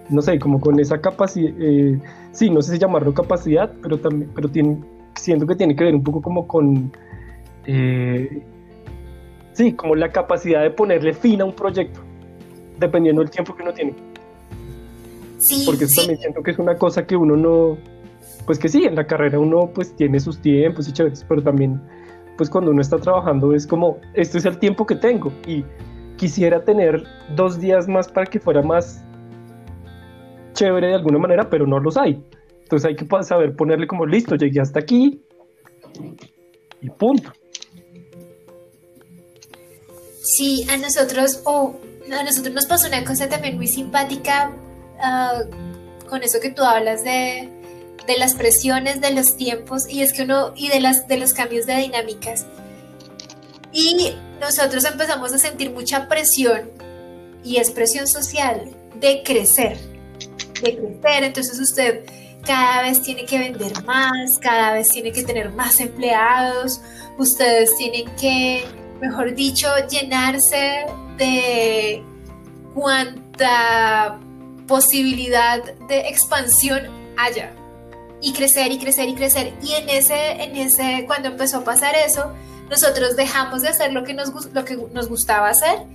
no sé, como con esa capacidad, eh, sí, no sé si llamarlo capacidad, pero también, pero tiene, siento que tiene que ver un poco como con, eh, sí, como la capacidad de ponerle fin a un proyecto, dependiendo del tiempo que uno tiene. Sí, Porque también siento que es una cosa que uno no, pues que sí, en la carrera uno pues tiene sus tiempos y chéveres, pero también pues cuando uno está trabajando es como, este es el tiempo que tengo y quisiera tener dos días más para que fuera más chévere de alguna manera, pero no los hay. Entonces hay que saber ponerle como listo, llegué hasta aquí y punto. Sí, a nosotros, o a nosotros nos pasó una cosa también muy simpática ah, con eso que tú hablas de, de, las presiones, de los tiempos, y es que uno, y de, las, de los cambios de dinámicas. Y nosotros empezamos a sentir mucha presión, y es presión social, de crecer de crecer, entonces usted cada vez tiene que vender más, cada vez tiene que tener más empleados, ustedes tienen que, mejor dicho, llenarse de cuanta posibilidad de expansión haya y crecer y crecer y crecer y en ese en ese cuando empezó a pasar eso nosotros dejamos de hacer lo que nos, lo que nos gustaba hacer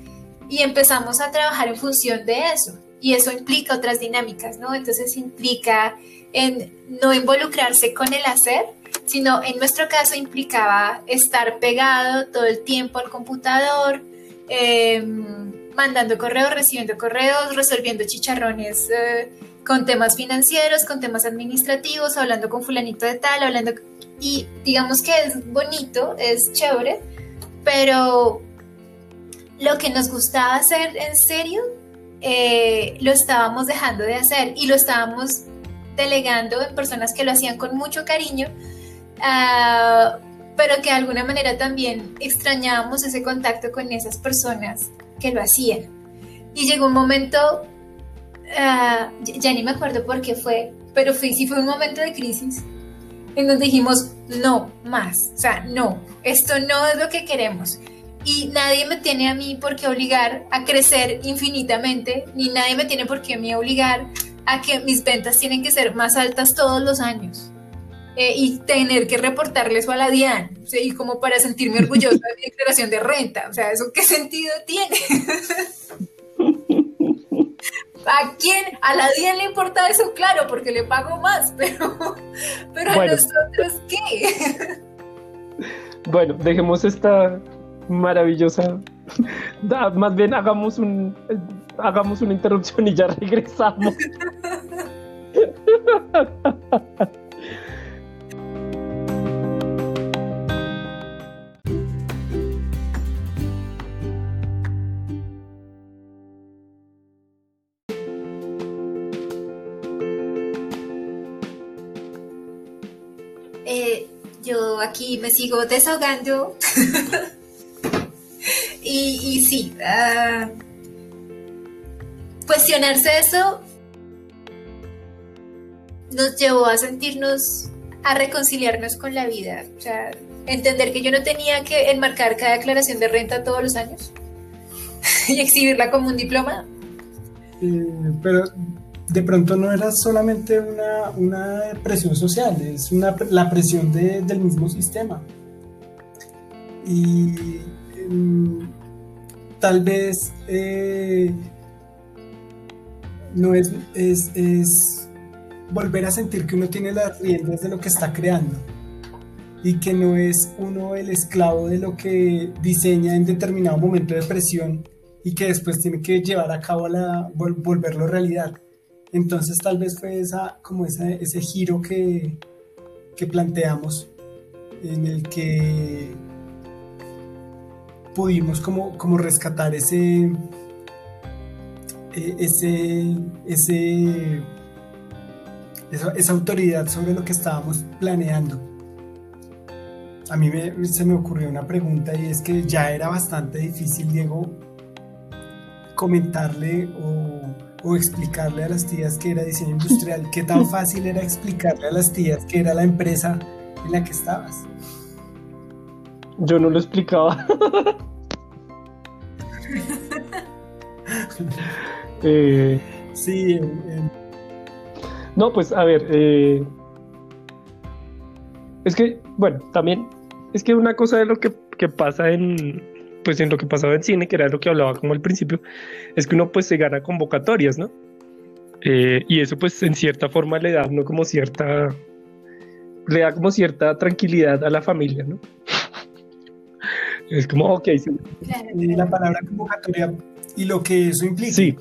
y empezamos a trabajar en función de eso. Y eso implica otras dinámicas, ¿no? Entonces implica en no involucrarse con el hacer, sino en nuestro caso implicaba estar pegado todo el tiempo al computador, em, mandando correos, recibiendo correos, resolviendo chicharrones eh, con temas financieros, con temas administrativos, hablando con fulanito de tal, hablando... Y digamos que es bonito, es chévere, pero lo que nos gustaba hacer en serio, eh, lo estábamos dejando de hacer y lo estábamos delegando en personas que lo hacían con mucho cariño, ah, pero que de alguna manera también extrañábamos ese contacto con esas personas que lo hacían. Y llegó un momento, ah, ya ni me acuerdo por qué fue, pero sí fue un momento de crisis en donde dijimos, no más, o sea, no, esto no es lo que queremos. Y nadie me tiene a mí por qué obligar a crecer infinitamente, ni nadie me tiene por qué obligar a que mis ventas tienen que ser más altas todos los años. Eh, y tener que reportarles a la DIAN, y como para sentirme orgullosa de mi declaración de renta. O sea, ¿eso qué sentido tiene? ¿A quién? A la DIAN le importa eso, claro, porque le pago más, pero, pero a nosotros, ¿qué? Bueno, dejemos esta maravillosa. Más bien hagamos un hagamos una interrupción y ya regresamos. Eh, yo aquí me sigo desahogando. y, sí, uh, cuestionarse eso nos llevó a sentirnos, a reconciliarnos con la vida. O sea, entender que yo no tenía que enmarcar cada declaración de renta todos los años y exhibirla como un diploma. Eh, pero de pronto no era solamente una, presión social, es una, la presión del mismo sistema. Y em, tal vez eh, no es, es, volver a sentir que uno tiene las riendas de lo que está creando y que no es uno el esclavo de lo que diseña en determinado momento de presión y que después tiene que llevar a cabo la volverlo realidad. Entonces tal vez fue esa como ese giro que, que planteamos en el que pudimos como, como rescatar ese ese, ese, esa, autoridad sobre lo que estábamos planeando. A mí se me ocurrió una pregunta y es que ya era bastante difícil, Diego, comentarle o, explicarle a las tías que era diseño industrial. ¿Qué tan fácil era explicarle a las tías que era la empresa en la que estabas? Yo no lo explicaba. Eh, sí. No, pues a ver, eh, es que, bueno, también es que una cosa de lo que, pasa en, pues en lo que pasaba en cine, que era lo que hablaba como al principio, es que uno pues se gana convocatorias, ¿no? Eh, y eso pues en cierta forma le da uno como cierta, le da como cierta tranquilidad a la familia, ¿no? Es como, ok. Sí. La palabra convocatoria y lo que eso implica. Sí,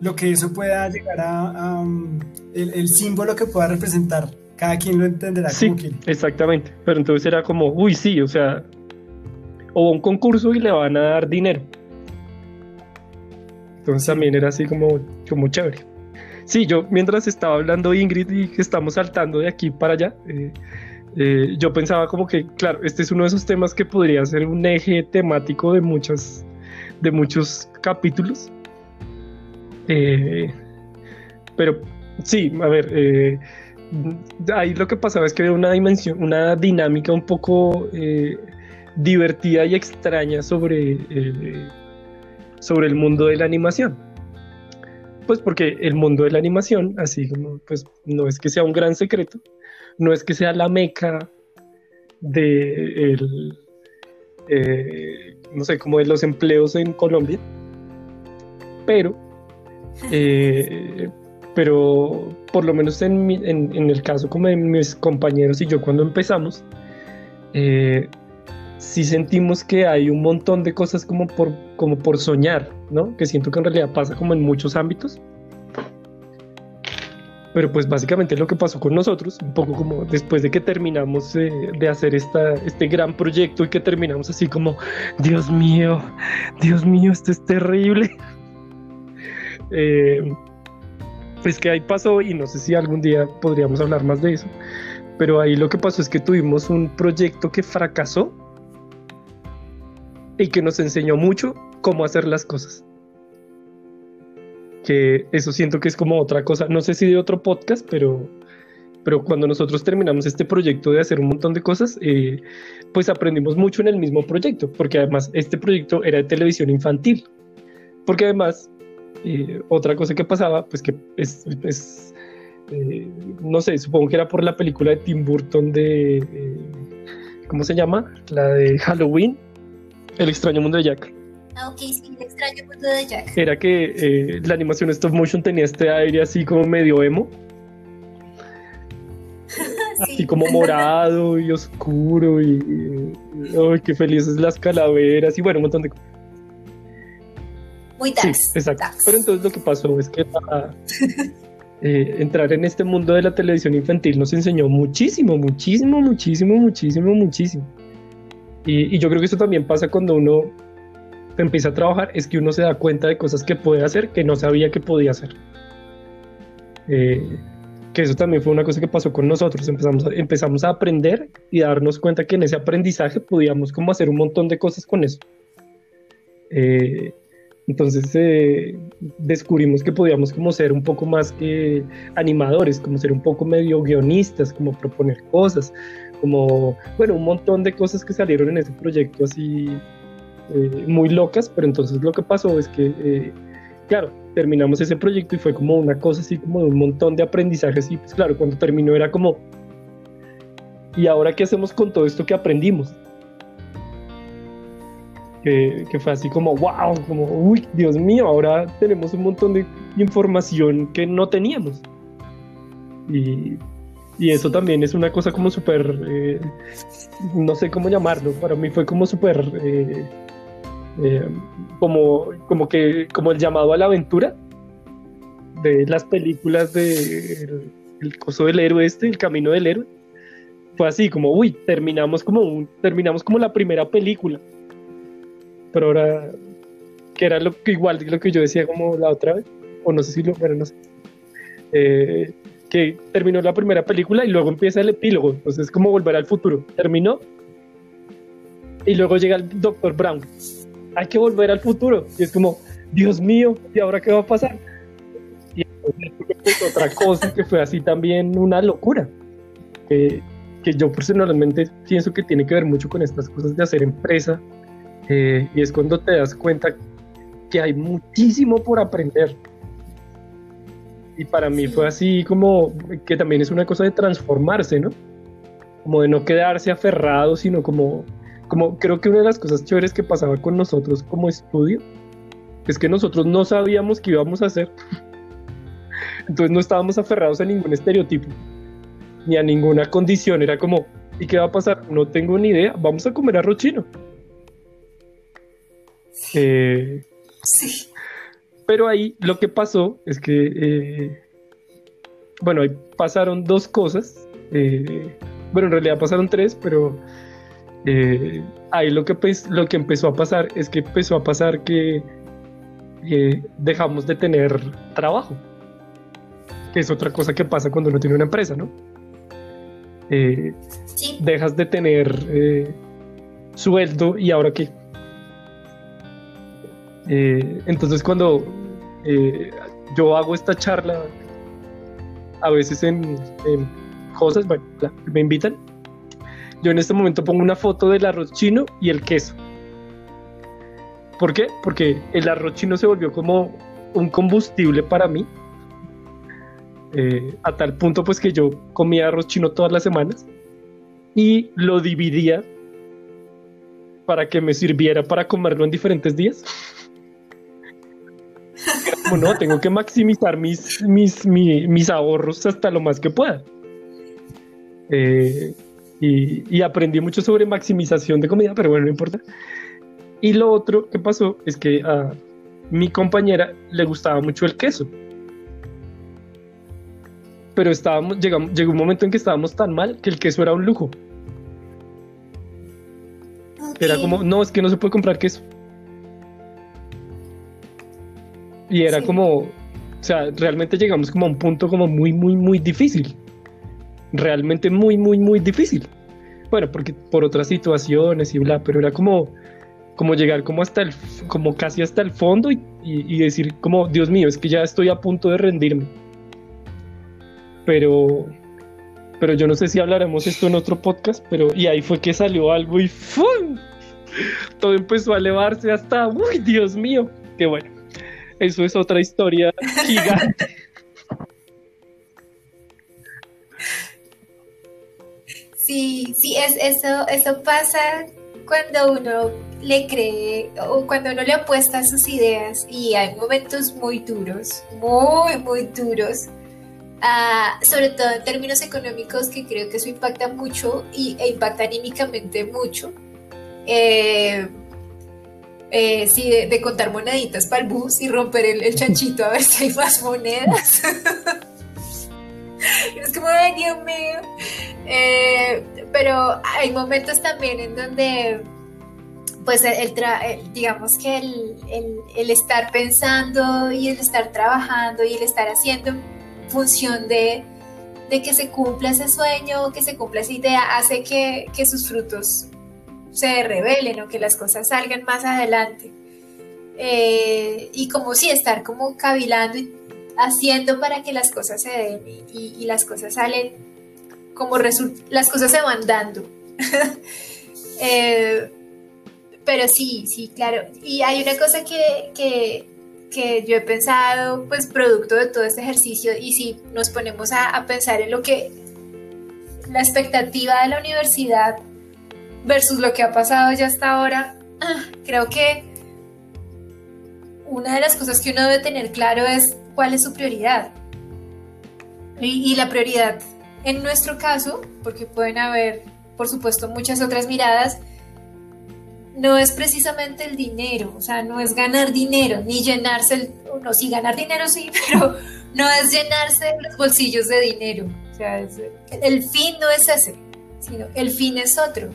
lo que eso pueda llegar a, um, el, símbolo que pueda representar. Cada quien lo entenderá sí, como Exactamente, pero entonces era como, uy, sí, o sea, o un concurso y le van a dar dinero. Entonces también era así como, como chévere. Sí, yo mientras estaba hablando Ingrid y que estamos saltando de aquí para allá, eh, eh, yo pensaba como que, claro, este es uno de esos temas que podría ser un eje temático de muchos, de muchos capítulos eh, pero sí, a ver, eh, ahí lo que pasaba es que había una dimensión, una dinámica un poco eh, divertida y extraña sobre, sobre el mundo de la animación. Pues porque el mundo de la animación, así como, pues no es que sea un gran secreto, no es que sea la meca de eh, no sé, como de los empleos en Colombia. Pero, eh, pero por lo menos en, el caso como de mis compañeros y yo cuando empezamos, eh, sí sentimos que hay un montón de cosas como por, soñar. Que siento que en realidad pasa como en muchos ámbitos. Pero pues básicamente lo que pasó con nosotros, un poco como después de que terminamos eh, de hacer este gran proyecto y que terminamos así como, Dios mío, Dios mío, esto es terrible. Eh, pues que ahí pasó y no sé si algún día podríamos hablar más de eso, pero ahí lo que pasó es que tuvimos un proyecto que fracasó y que nos enseñó mucho cómo hacer las cosas. Que eso siento que es como otra cosa, no sé si de otro podcast, pero, pero cuando nosotros terminamos este proyecto de hacer un montón de cosas, eh, pues aprendimos mucho en el mismo proyecto, porque además este proyecto era de televisión infantil, porque además eh, otra cosa que pasaba, pues que es, eh, no sé, supongo que era por la película de Tim Burton de, ¿cómo se llama? La de Halloween, el extraño mundo de Jack. Ah, ok, sí, el extraño mundo de Jack. Era que eh, la animación stop motion tenía este aire así como medio emo. Así como morado y oscuro y, ay, qué felices las calaveras y bueno, un montón de cosas. Muy dark. Sí, exacto. Pero entonces lo que pasó es que para eh, entrar en este mundo de la televisión infantil nos enseñó muchísimo, muchísimo, muchísimo, muchísimo, muchísimo. Y, yo creo que eso también pasa cuando uno empieza a trabajar, es que uno se da cuenta de cosas que puede hacer que no sabía que podía hacer. Eh, que eso también fue una cosa que pasó con nosotros. Empezamos a, empezamos a aprender y a darnos cuenta que en ese aprendizaje podíamos como hacer un montón de cosas con eso. Eh, entonces eh, descubrimos que podíamos como ser un poco más que animadores, como ser un poco medio guionistas, como proponer cosas, como, bueno, un montón de cosas que salieron en ese proyecto así eh, muy locas, pero entonces lo que pasó es que, eh, claro, terminamos ese proyecto y fue como una cosa así como de un montón de aprendizajes y pues claro, cuando terminó era como, ¿y ahora qué hacemos con todo esto que aprendimos? Que, que, fue así como, wow, como, uy, Dios mío, ahora tenemos un montón de información que no teníamos. Y, y eso también es una cosa como súper, eh, no sé cómo llamarlo, para mí fue como súper, eh, eh, como, como que, como el llamado a la aventura de las películas de el, coso del héroe este, el camino del héroe. Fue así como, uy, terminamos como un, terminamos como la primera película. Pero ahora, que era lo que igual lo que yo decía como la otra vez, o no sé si lo, pero no sé que terminó la primera película y luego empieza el epílogo. Entonces es como volver al futuro. Terminó y luego llega el Doctor Brown. Hay que volver al futuro. Y es como, Dios mío, ¿y ahora qué va a pasar? Y otra cosa que fue así también una locura. que yo personalmente pienso que tiene que ver mucho con estas cosas de hacer empresa. Eh, y es cuando te das cuenta que hay muchísimo por aprender y para mí fue así como que también es una cosa de transformarse, ¿no? Como de no quedarse aferrado, sino como, como creo que una de las cosas chéveres que pasaba con nosotros como estudio es que nosotros no sabíamos qué íbamos a hacer. Entonces no estábamos aferrados a ningún estereotipo, ni a ninguna condición. Era como, ¿y qué va a pasar? No tengo ni idea, vamos a comer arroz chino. Eh, sí. Pero ahí lo que pasó es que, eh, bueno, ahí pasaron dos cosas. Eh, bueno, en realidad pasaron tres, pero ahí lo que, lo que empezó a pasar es que empezó a pasar que dejamos de tener trabajo, que es otra cosa que pasa cuando uno tiene una empresa, ¿no? Dejas de tener sueldo y ahora qué. Entonces cuando eh, yo hago esta charla a veces en, cosas, bueno, me invitan. Yo en este momento pongo una foto del arroz chino y el queso. ¿Por qué? Porque el arroz chino se volvió como un combustible para mí. Eh, a tal punto pues que yo comía arroz chino todas las semanas y lo dividía para que me sirviera para comerlo en diferentes días. Como no, tengo que maximizar mis, mis, mis ahorros hasta lo más que pueda. Eh, y, aprendí mucho sobre maximización de comida, pero bueno, no importa. Y lo otro que pasó es que a mi compañera le gustaba mucho el queso. Pero estábamos, llegamos, llegó un momento en que estábamos tan mal que el queso era un lujo. Era como, no, es que no se puede comprar queso. Y era como, o sea, realmente llegamos como a un punto como muy, muy, muy difícil. Realmente muy, muy, muy difícil. Bueno, porque por otras situaciones y bla, pero era como, como llegar como hasta el, como casi hasta el fondo y, y decir como, Dios mío, es que ya estoy a punto de rendirme. Pero, pero yo no sé si hablaremos esto en otro podcast, pero y ahí fue que salió algo y ¡fum! Todo empezó a elevarse hasta, uy, Dios mío, qué bueno. Eso es otra historia gigante. Sí, sí, es, eso, eso pasa cuando uno le cree o cuando uno le apuesta a sus ideas y hay momentos muy duros, muy, muy duros, ah, sobre todo en términos económicos que creo que eso impacta mucho y, e impacta anímicamente mucho. Eh, eh, sí, de, contar moneditas para el bus y romper el, chanchito a ver si hay más monedas. es como, ay, Dios mío. Eh, pero hay momentos también en donde, pues, el, digamos que el, estar pensando y el estar trabajando y el estar haciendo función de, que se cumpla ese sueño, que se cumpla esa idea, hace que, que sus frutos se revelen o que las cosas salgan más adelante. Eh, y como si estar como cavilando y haciendo para que las cosas se den y, las cosas salen como las cosas se van dando. Eh, pero sí, sí, claro. Y hay una cosa que, que, yo he pensado, pues producto de todo este ejercicio, y si nos ponemos a, a pensar en lo que la expectativa de la universidad versus lo que ha pasado ya hasta ahora, ah, creo que una de las cosas que uno debe tener claro es cuál es su prioridad. Y, la prioridad en nuestro caso, porque pueden haber, por supuesto, muchas otras miradas, no es precisamente el dinero, o sea, no es ganar dinero, ni llenarse, el, no, sí, ganar dinero sí, pero no es llenarse los bolsillos de dinero. O sea, el fin no es ese, sino el fin es otro.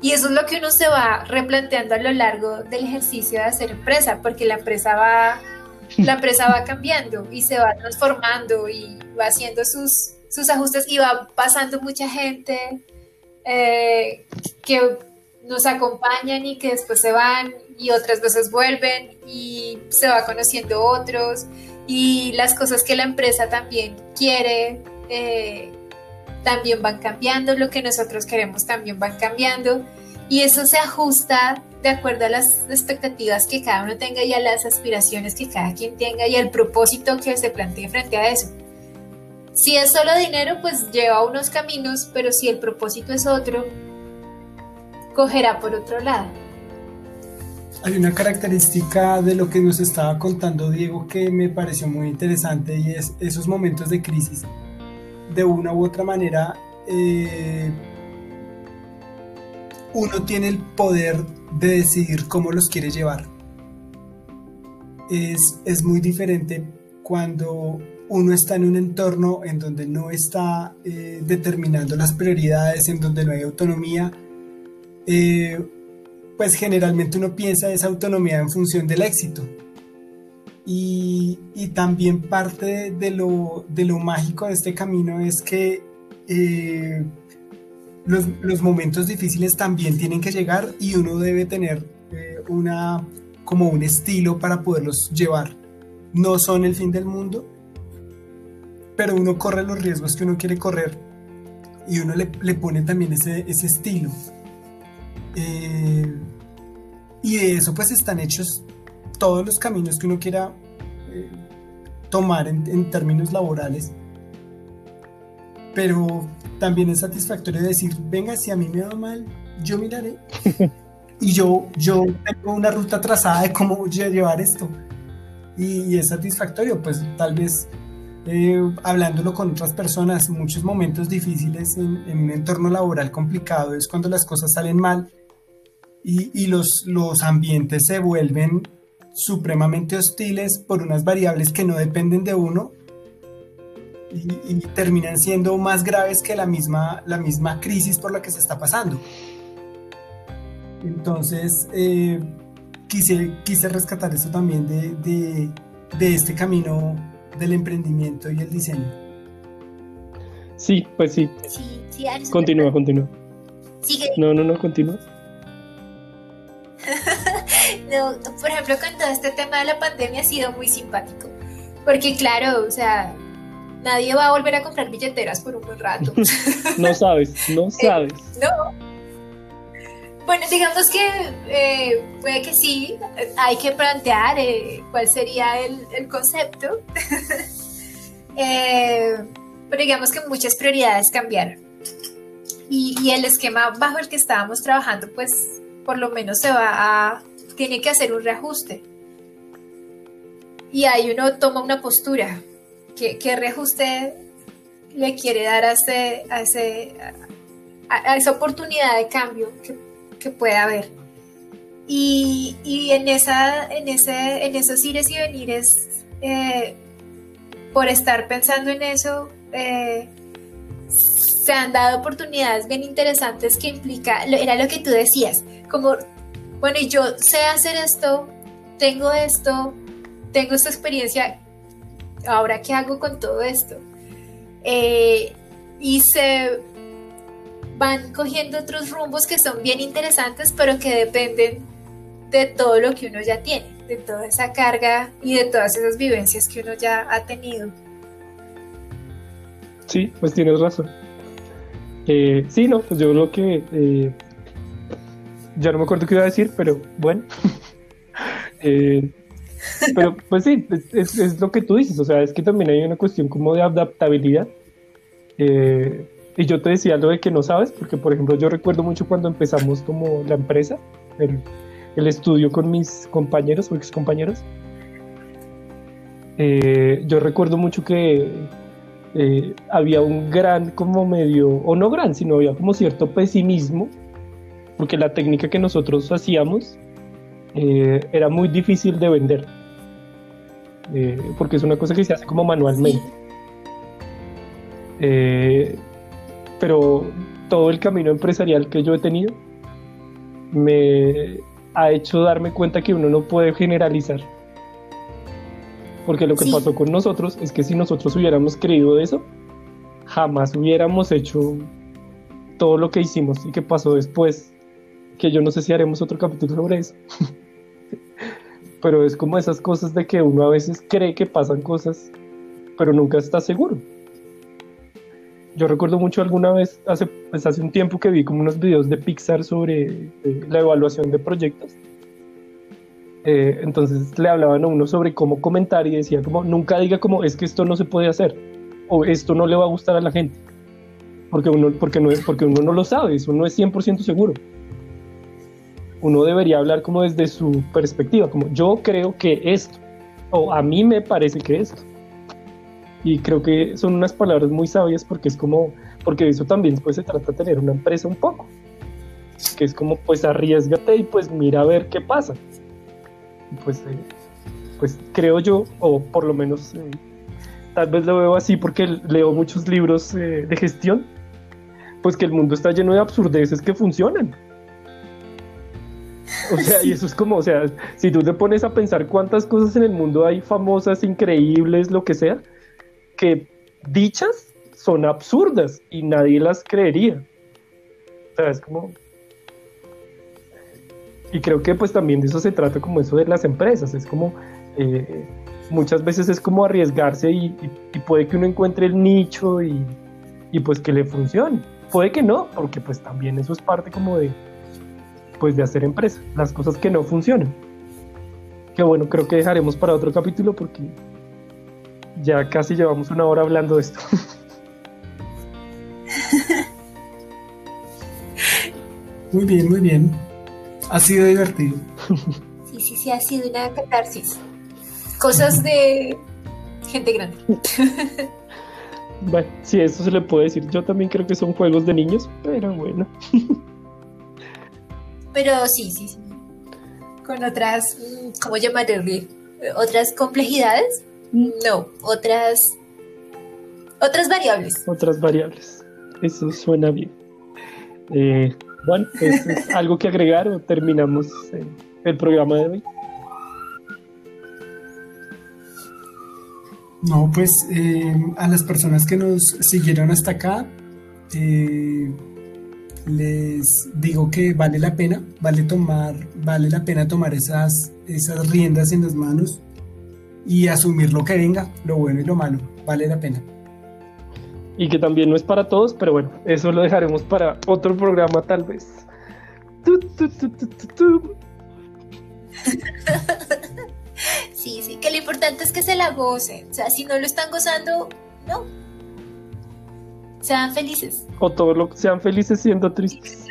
Y eso es lo que uno se va replanteando a lo largo del ejercicio de hacer empresa, porque la empresa va, la empresa va cambiando y se va transformando y va haciendo sus, sus ajustes y va pasando mucha gente eh, que nos acompañan y que después se van y otras veces vuelven y se va conociendo otros. Y las cosas que la empresa también quiere eh, también van cambiando, lo que nosotros queremos también van cambiando y eso se ajusta de acuerdo a las expectativas que cada uno tenga y a las aspiraciones que cada quien tenga y al propósito que se plantee frente a eso. Si es solo dinero, pues lleva unos caminos, pero si el propósito es otro, cogerá por otro lado. Hay una característica de lo que nos estaba contando Diego que me pareció muy interesante y es esos momentos de crisis de una u otra manera eh, uno tiene el poder de decidir cómo los quiere llevar. Es, muy diferente cuando uno está en un entorno en donde no está eh, determinando las prioridades, en donde no hay autonomía, eh, pues generalmente uno piensa esa autonomía en función del éxito. Y, también parte de lo, de lo, mágico de este camino es que eh, los, momentos difíciles también tienen que llegar y uno debe tener eh, una, como un estilo para poderlos llevar. No son el fin del mundo, pero uno corre los riesgos que uno quiere correr y uno le, pone también ese, estilo. Eh, y de eso pues están hechos todos los caminos que uno quiera eh, tomar en, términos laborales. Pero también es satisfactorio decir, venga, si a mí me va mal, yo miraré. y yo, yo tengo una ruta trazada de cómo llevar esto. Y, es satisfactorio, pues tal vez eh, hablándolo con otras personas, muchos momentos difíciles en, un entorno laboral complicado es cuando las cosas salen mal y, y los, los ambientes se vuelven supremamente hostiles por unas variables que no dependen de uno y, terminan siendo más graves que la misma, la misma crisis por la que se está pasando. Entonces, eh, quise, quise rescatar eso también de, de, este camino del emprendimiento y el diseño. Sí, pues sí. continúa, continúa. No, no, no, continúa. No, por ejemplo, con todo este tema de la pandemia ha sido muy simpático. Porque claro, o sea, nadie va a volver a comprar billeteras por un buen rato. no sabes, no eh, sabes. no. Bueno, digamos que eh, puede que sí, hay que plantear eh, cuál sería el, concepto. pero digamos que muchas prioridades cambiaron. Y, y, el esquema bajo el que estábamos trabajando, pues por lo menos se va a, tiene que hacer un reajuste. Y ahí uno toma una postura ¿Qué, reajuste le quiere dar a, ese, a, ese, a, esa oportunidad de cambio que, que puede haber? Y, y, en, esa, en, ese, en esos ires y venires, eh, por estar pensando en eso, eh, se han dado oportunidades bien interesantes que implica, era lo que tú decías, como, bueno, yo sé hacer esto, tengo esto, tengo esta experiencia, ahora qué hago con todo esto. Eh, y se van cogiendo otros rumbos que son bien interesantes, pero que dependen de todo lo que uno ya tiene, de toda esa carga y de todas esas vivencias que uno ya ha tenido. Sí, pues tienes razón. Eh, sí, no, pues yo creo que eh, ya no me acuerdo qué iba a decir, pero bueno. eh, pero pues sí, es, lo que tú dices, o sea, es que también hay una cuestión como de adaptabilidad. Eh, y yo te decía lo de que no sabes, porque por ejemplo yo recuerdo mucho cuando empezamos como la empresa, el, el estudio con mis compañeros o ex compañeros. Eh, yo recuerdo mucho que eh, había un gran como medio, o no gran, sino había como cierto pesimismo, porque la técnica que nosotros hacíamos eh, era muy difícil de vender, eh, porque es una cosa que se hace como manualmente. Eh, pero todo el camino empresarial que yo he tenido me ha hecho darme cuenta que uno no puede generalizar. Porque lo que pasó con nosotros es que si nosotros hubiéramos creído de eso, jamás hubiéramos hecho todo lo que hicimos y que pasó después que yo no sé si haremos otro capítulo sobre eso. pero es como esas cosas de que uno a veces cree que pasan cosas, pero nunca está seguro. Yo recuerdo mucho alguna vez, hace, pues hace un tiempo que vi como unos videos de Pixar sobre eh, la evaluación de proyectos. Eh, entonces le hablaban a uno sobre cómo comentar y decía como nunca diga como es que esto no se puede hacer o esto no le va a gustar a la gente porque uno, porque no, porque uno no lo sabe, eso no es 100% seguro uno debería hablar como desde su perspectiva, como yo creo que esto, o a mí me parece que esto. Y creo que son unas palabras muy sabias porque es como, porque eso también pues se trata de tener una empresa un poco, que es como pues arriesgate y pues mira a ver qué pasa. Pues, eh, pues creo yo, o por lo menos eh, tal vez lo veo así porque leo muchos libros eh, de gestión, pues que el mundo está lleno de absurdeces que funcionan o sea, y eso es como, o sea, si tú te pones a pensar cuántas cosas en el mundo hay famosas, increíbles, lo que sea, que dichas son absurdas y nadie las creería. O sea, es como... Y creo que pues también de eso se trata como eso de las empresas, es como... Eh, muchas veces es como arriesgarse y, puede que uno encuentre el nicho y, y pues que le funcione. Puede que no, porque pues también eso es parte como de, pues de hacer empresa, las cosas que no funcionan. Que bueno, creo que dejaremos para otro capítulo porque ya casi llevamos una hora hablando de esto. Muy bien, muy bien. ha sido divertido. Sí, sí, sí, ha sido una catarsis. Cosas de gente grande. Bueno, sí, eso se le puede decir. Yo también creo que son juegos de niños, pero bueno. Pero sí, sí, sí. Con otras, mm, ¿cómo llamarle? ¿Otras complejidades? No, otras. Otras variables. Otras variables. Eso suena bien. Eh, bueno, ¿es, es algo que agregar o terminamos eh, el programa de hoy? No, pues eh, a las personas que nos siguieron hasta acá, eh, les digo que vale la pena, vale tomar, vale la pena tomar esas, esas riendas en las manos y asumir lo que venga, lo bueno y lo malo, vale la pena. Y que también no es para todos, pero bueno, eso lo dejaremos para otro programa tal vez. Tu, tu, tu, tu, tu, tu. Sí, sí, que lo importante es que se la gocen. O sea, si no lo están gozando, no. Sean felices. O todos lo, sean felices siendo tristes.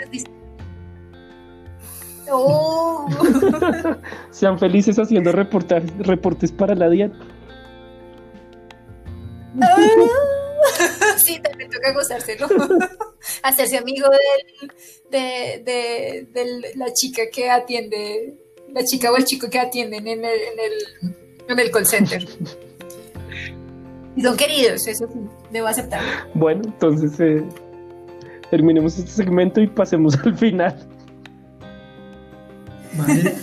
Oh. Sean felices haciendo reportar, reportes para la dieta. Sí, también toca gozárselo. Hacerse amigo del, de, de, de la chica que atiende, la chica o el chico que atienden en el, en el, en el call center. Y son queridos, eso sí, debo aceptar. Bueno, entonces eh, terminemos este segmento y pasemos al final. ¿vale?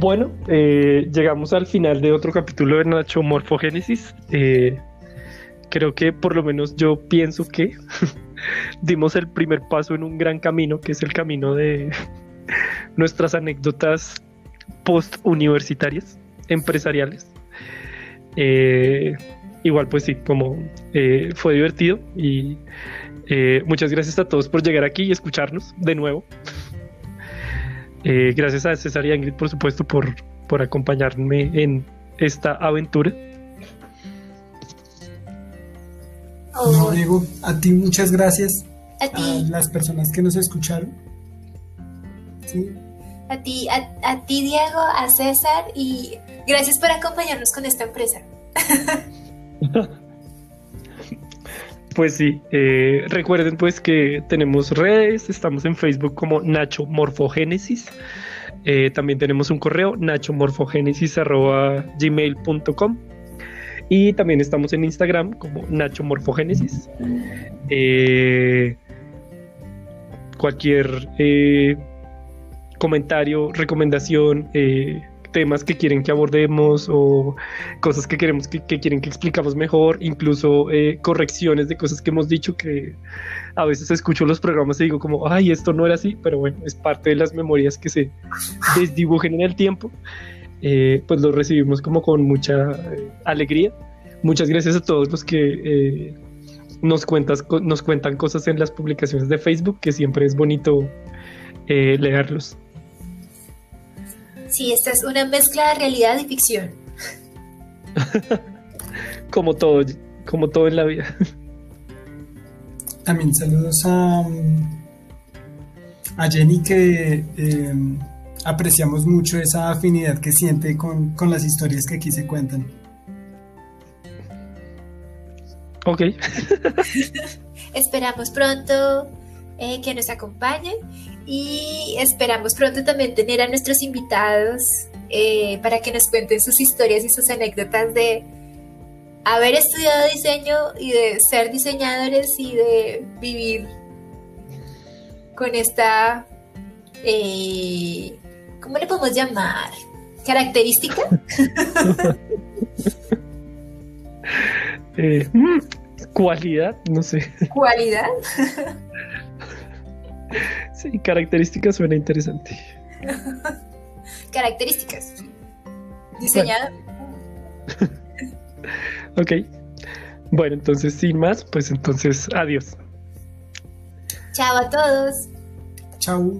Bueno, eh, llegamos al final de otro capítulo de Nacho Morfogénesis. Eh, creo que por lo menos yo pienso que dimos el primer paso en un gran camino, que es el camino de nuestras anécdotas post-universitarias, empresariales. Eh, igual, pues sí, como eh, fue divertido y eh, muchas gracias a todos por llegar aquí y escucharnos de nuevo. Gracias a César y Ingrid, por supuesto, por, por acompañarme en esta aventura. No, Diego, a ti muchas gracias. A A ti, las personas que nos escucharon. Sí, a ti, a, a ti, Diego, a César y gracias por acompañarnos con esta empresa. Pues sí, eh, recuerden pues que tenemos redes, estamos en Facebook como Nacho Morfogénesis, Eh, también tenemos un correo nachomorfogenesis@gmail.com y también estamos en Instagram como Nacho Morfogénesis. Eh, cualquier eh, comentario, recomendación, eh, temas que quieren que abordemos o cosas que queremos que, que quieren que explicamos mejor, incluso eh, correcciones de cosas que hemos dicho que a veces escucho los programas y digo como, ay, esto no era así, pero bueno, es parte de las memorias que se desdibujen en el tiempo. Eh, pues lo recibimos como con mucha eh, alegría. Muchas gracias a todos los que eh, nos, cuentas, nos cuentan cosas en las publicaciones de Facebook, que siempre es bonito eh, leerlos. Sí, esta es una mezcla de realidad y ficción. Como todo, como todo en la vida. También saludos a, mm, a Jenny que eh, apreciamos mucho esa afinidad que siente con, con las historias que aquí se cuentan. Ok, Esperamos pronto eh, que nos acompañen y esperamos pronto también tener a nuestros invitados eh, para que nos cuenten sus historias y sus anécdotas de haber estudiado diseño y de ser diseñadores y de vivir con esta, eh, ¿cómo le podemos llamar? Característica. eh, mm, cualidad, no sé. cualidad. Sí, características suena interesante. Características. Diseñador. Ok. Bueno, entonces sin más, pues entonces adiós. Chao a todos. Chao.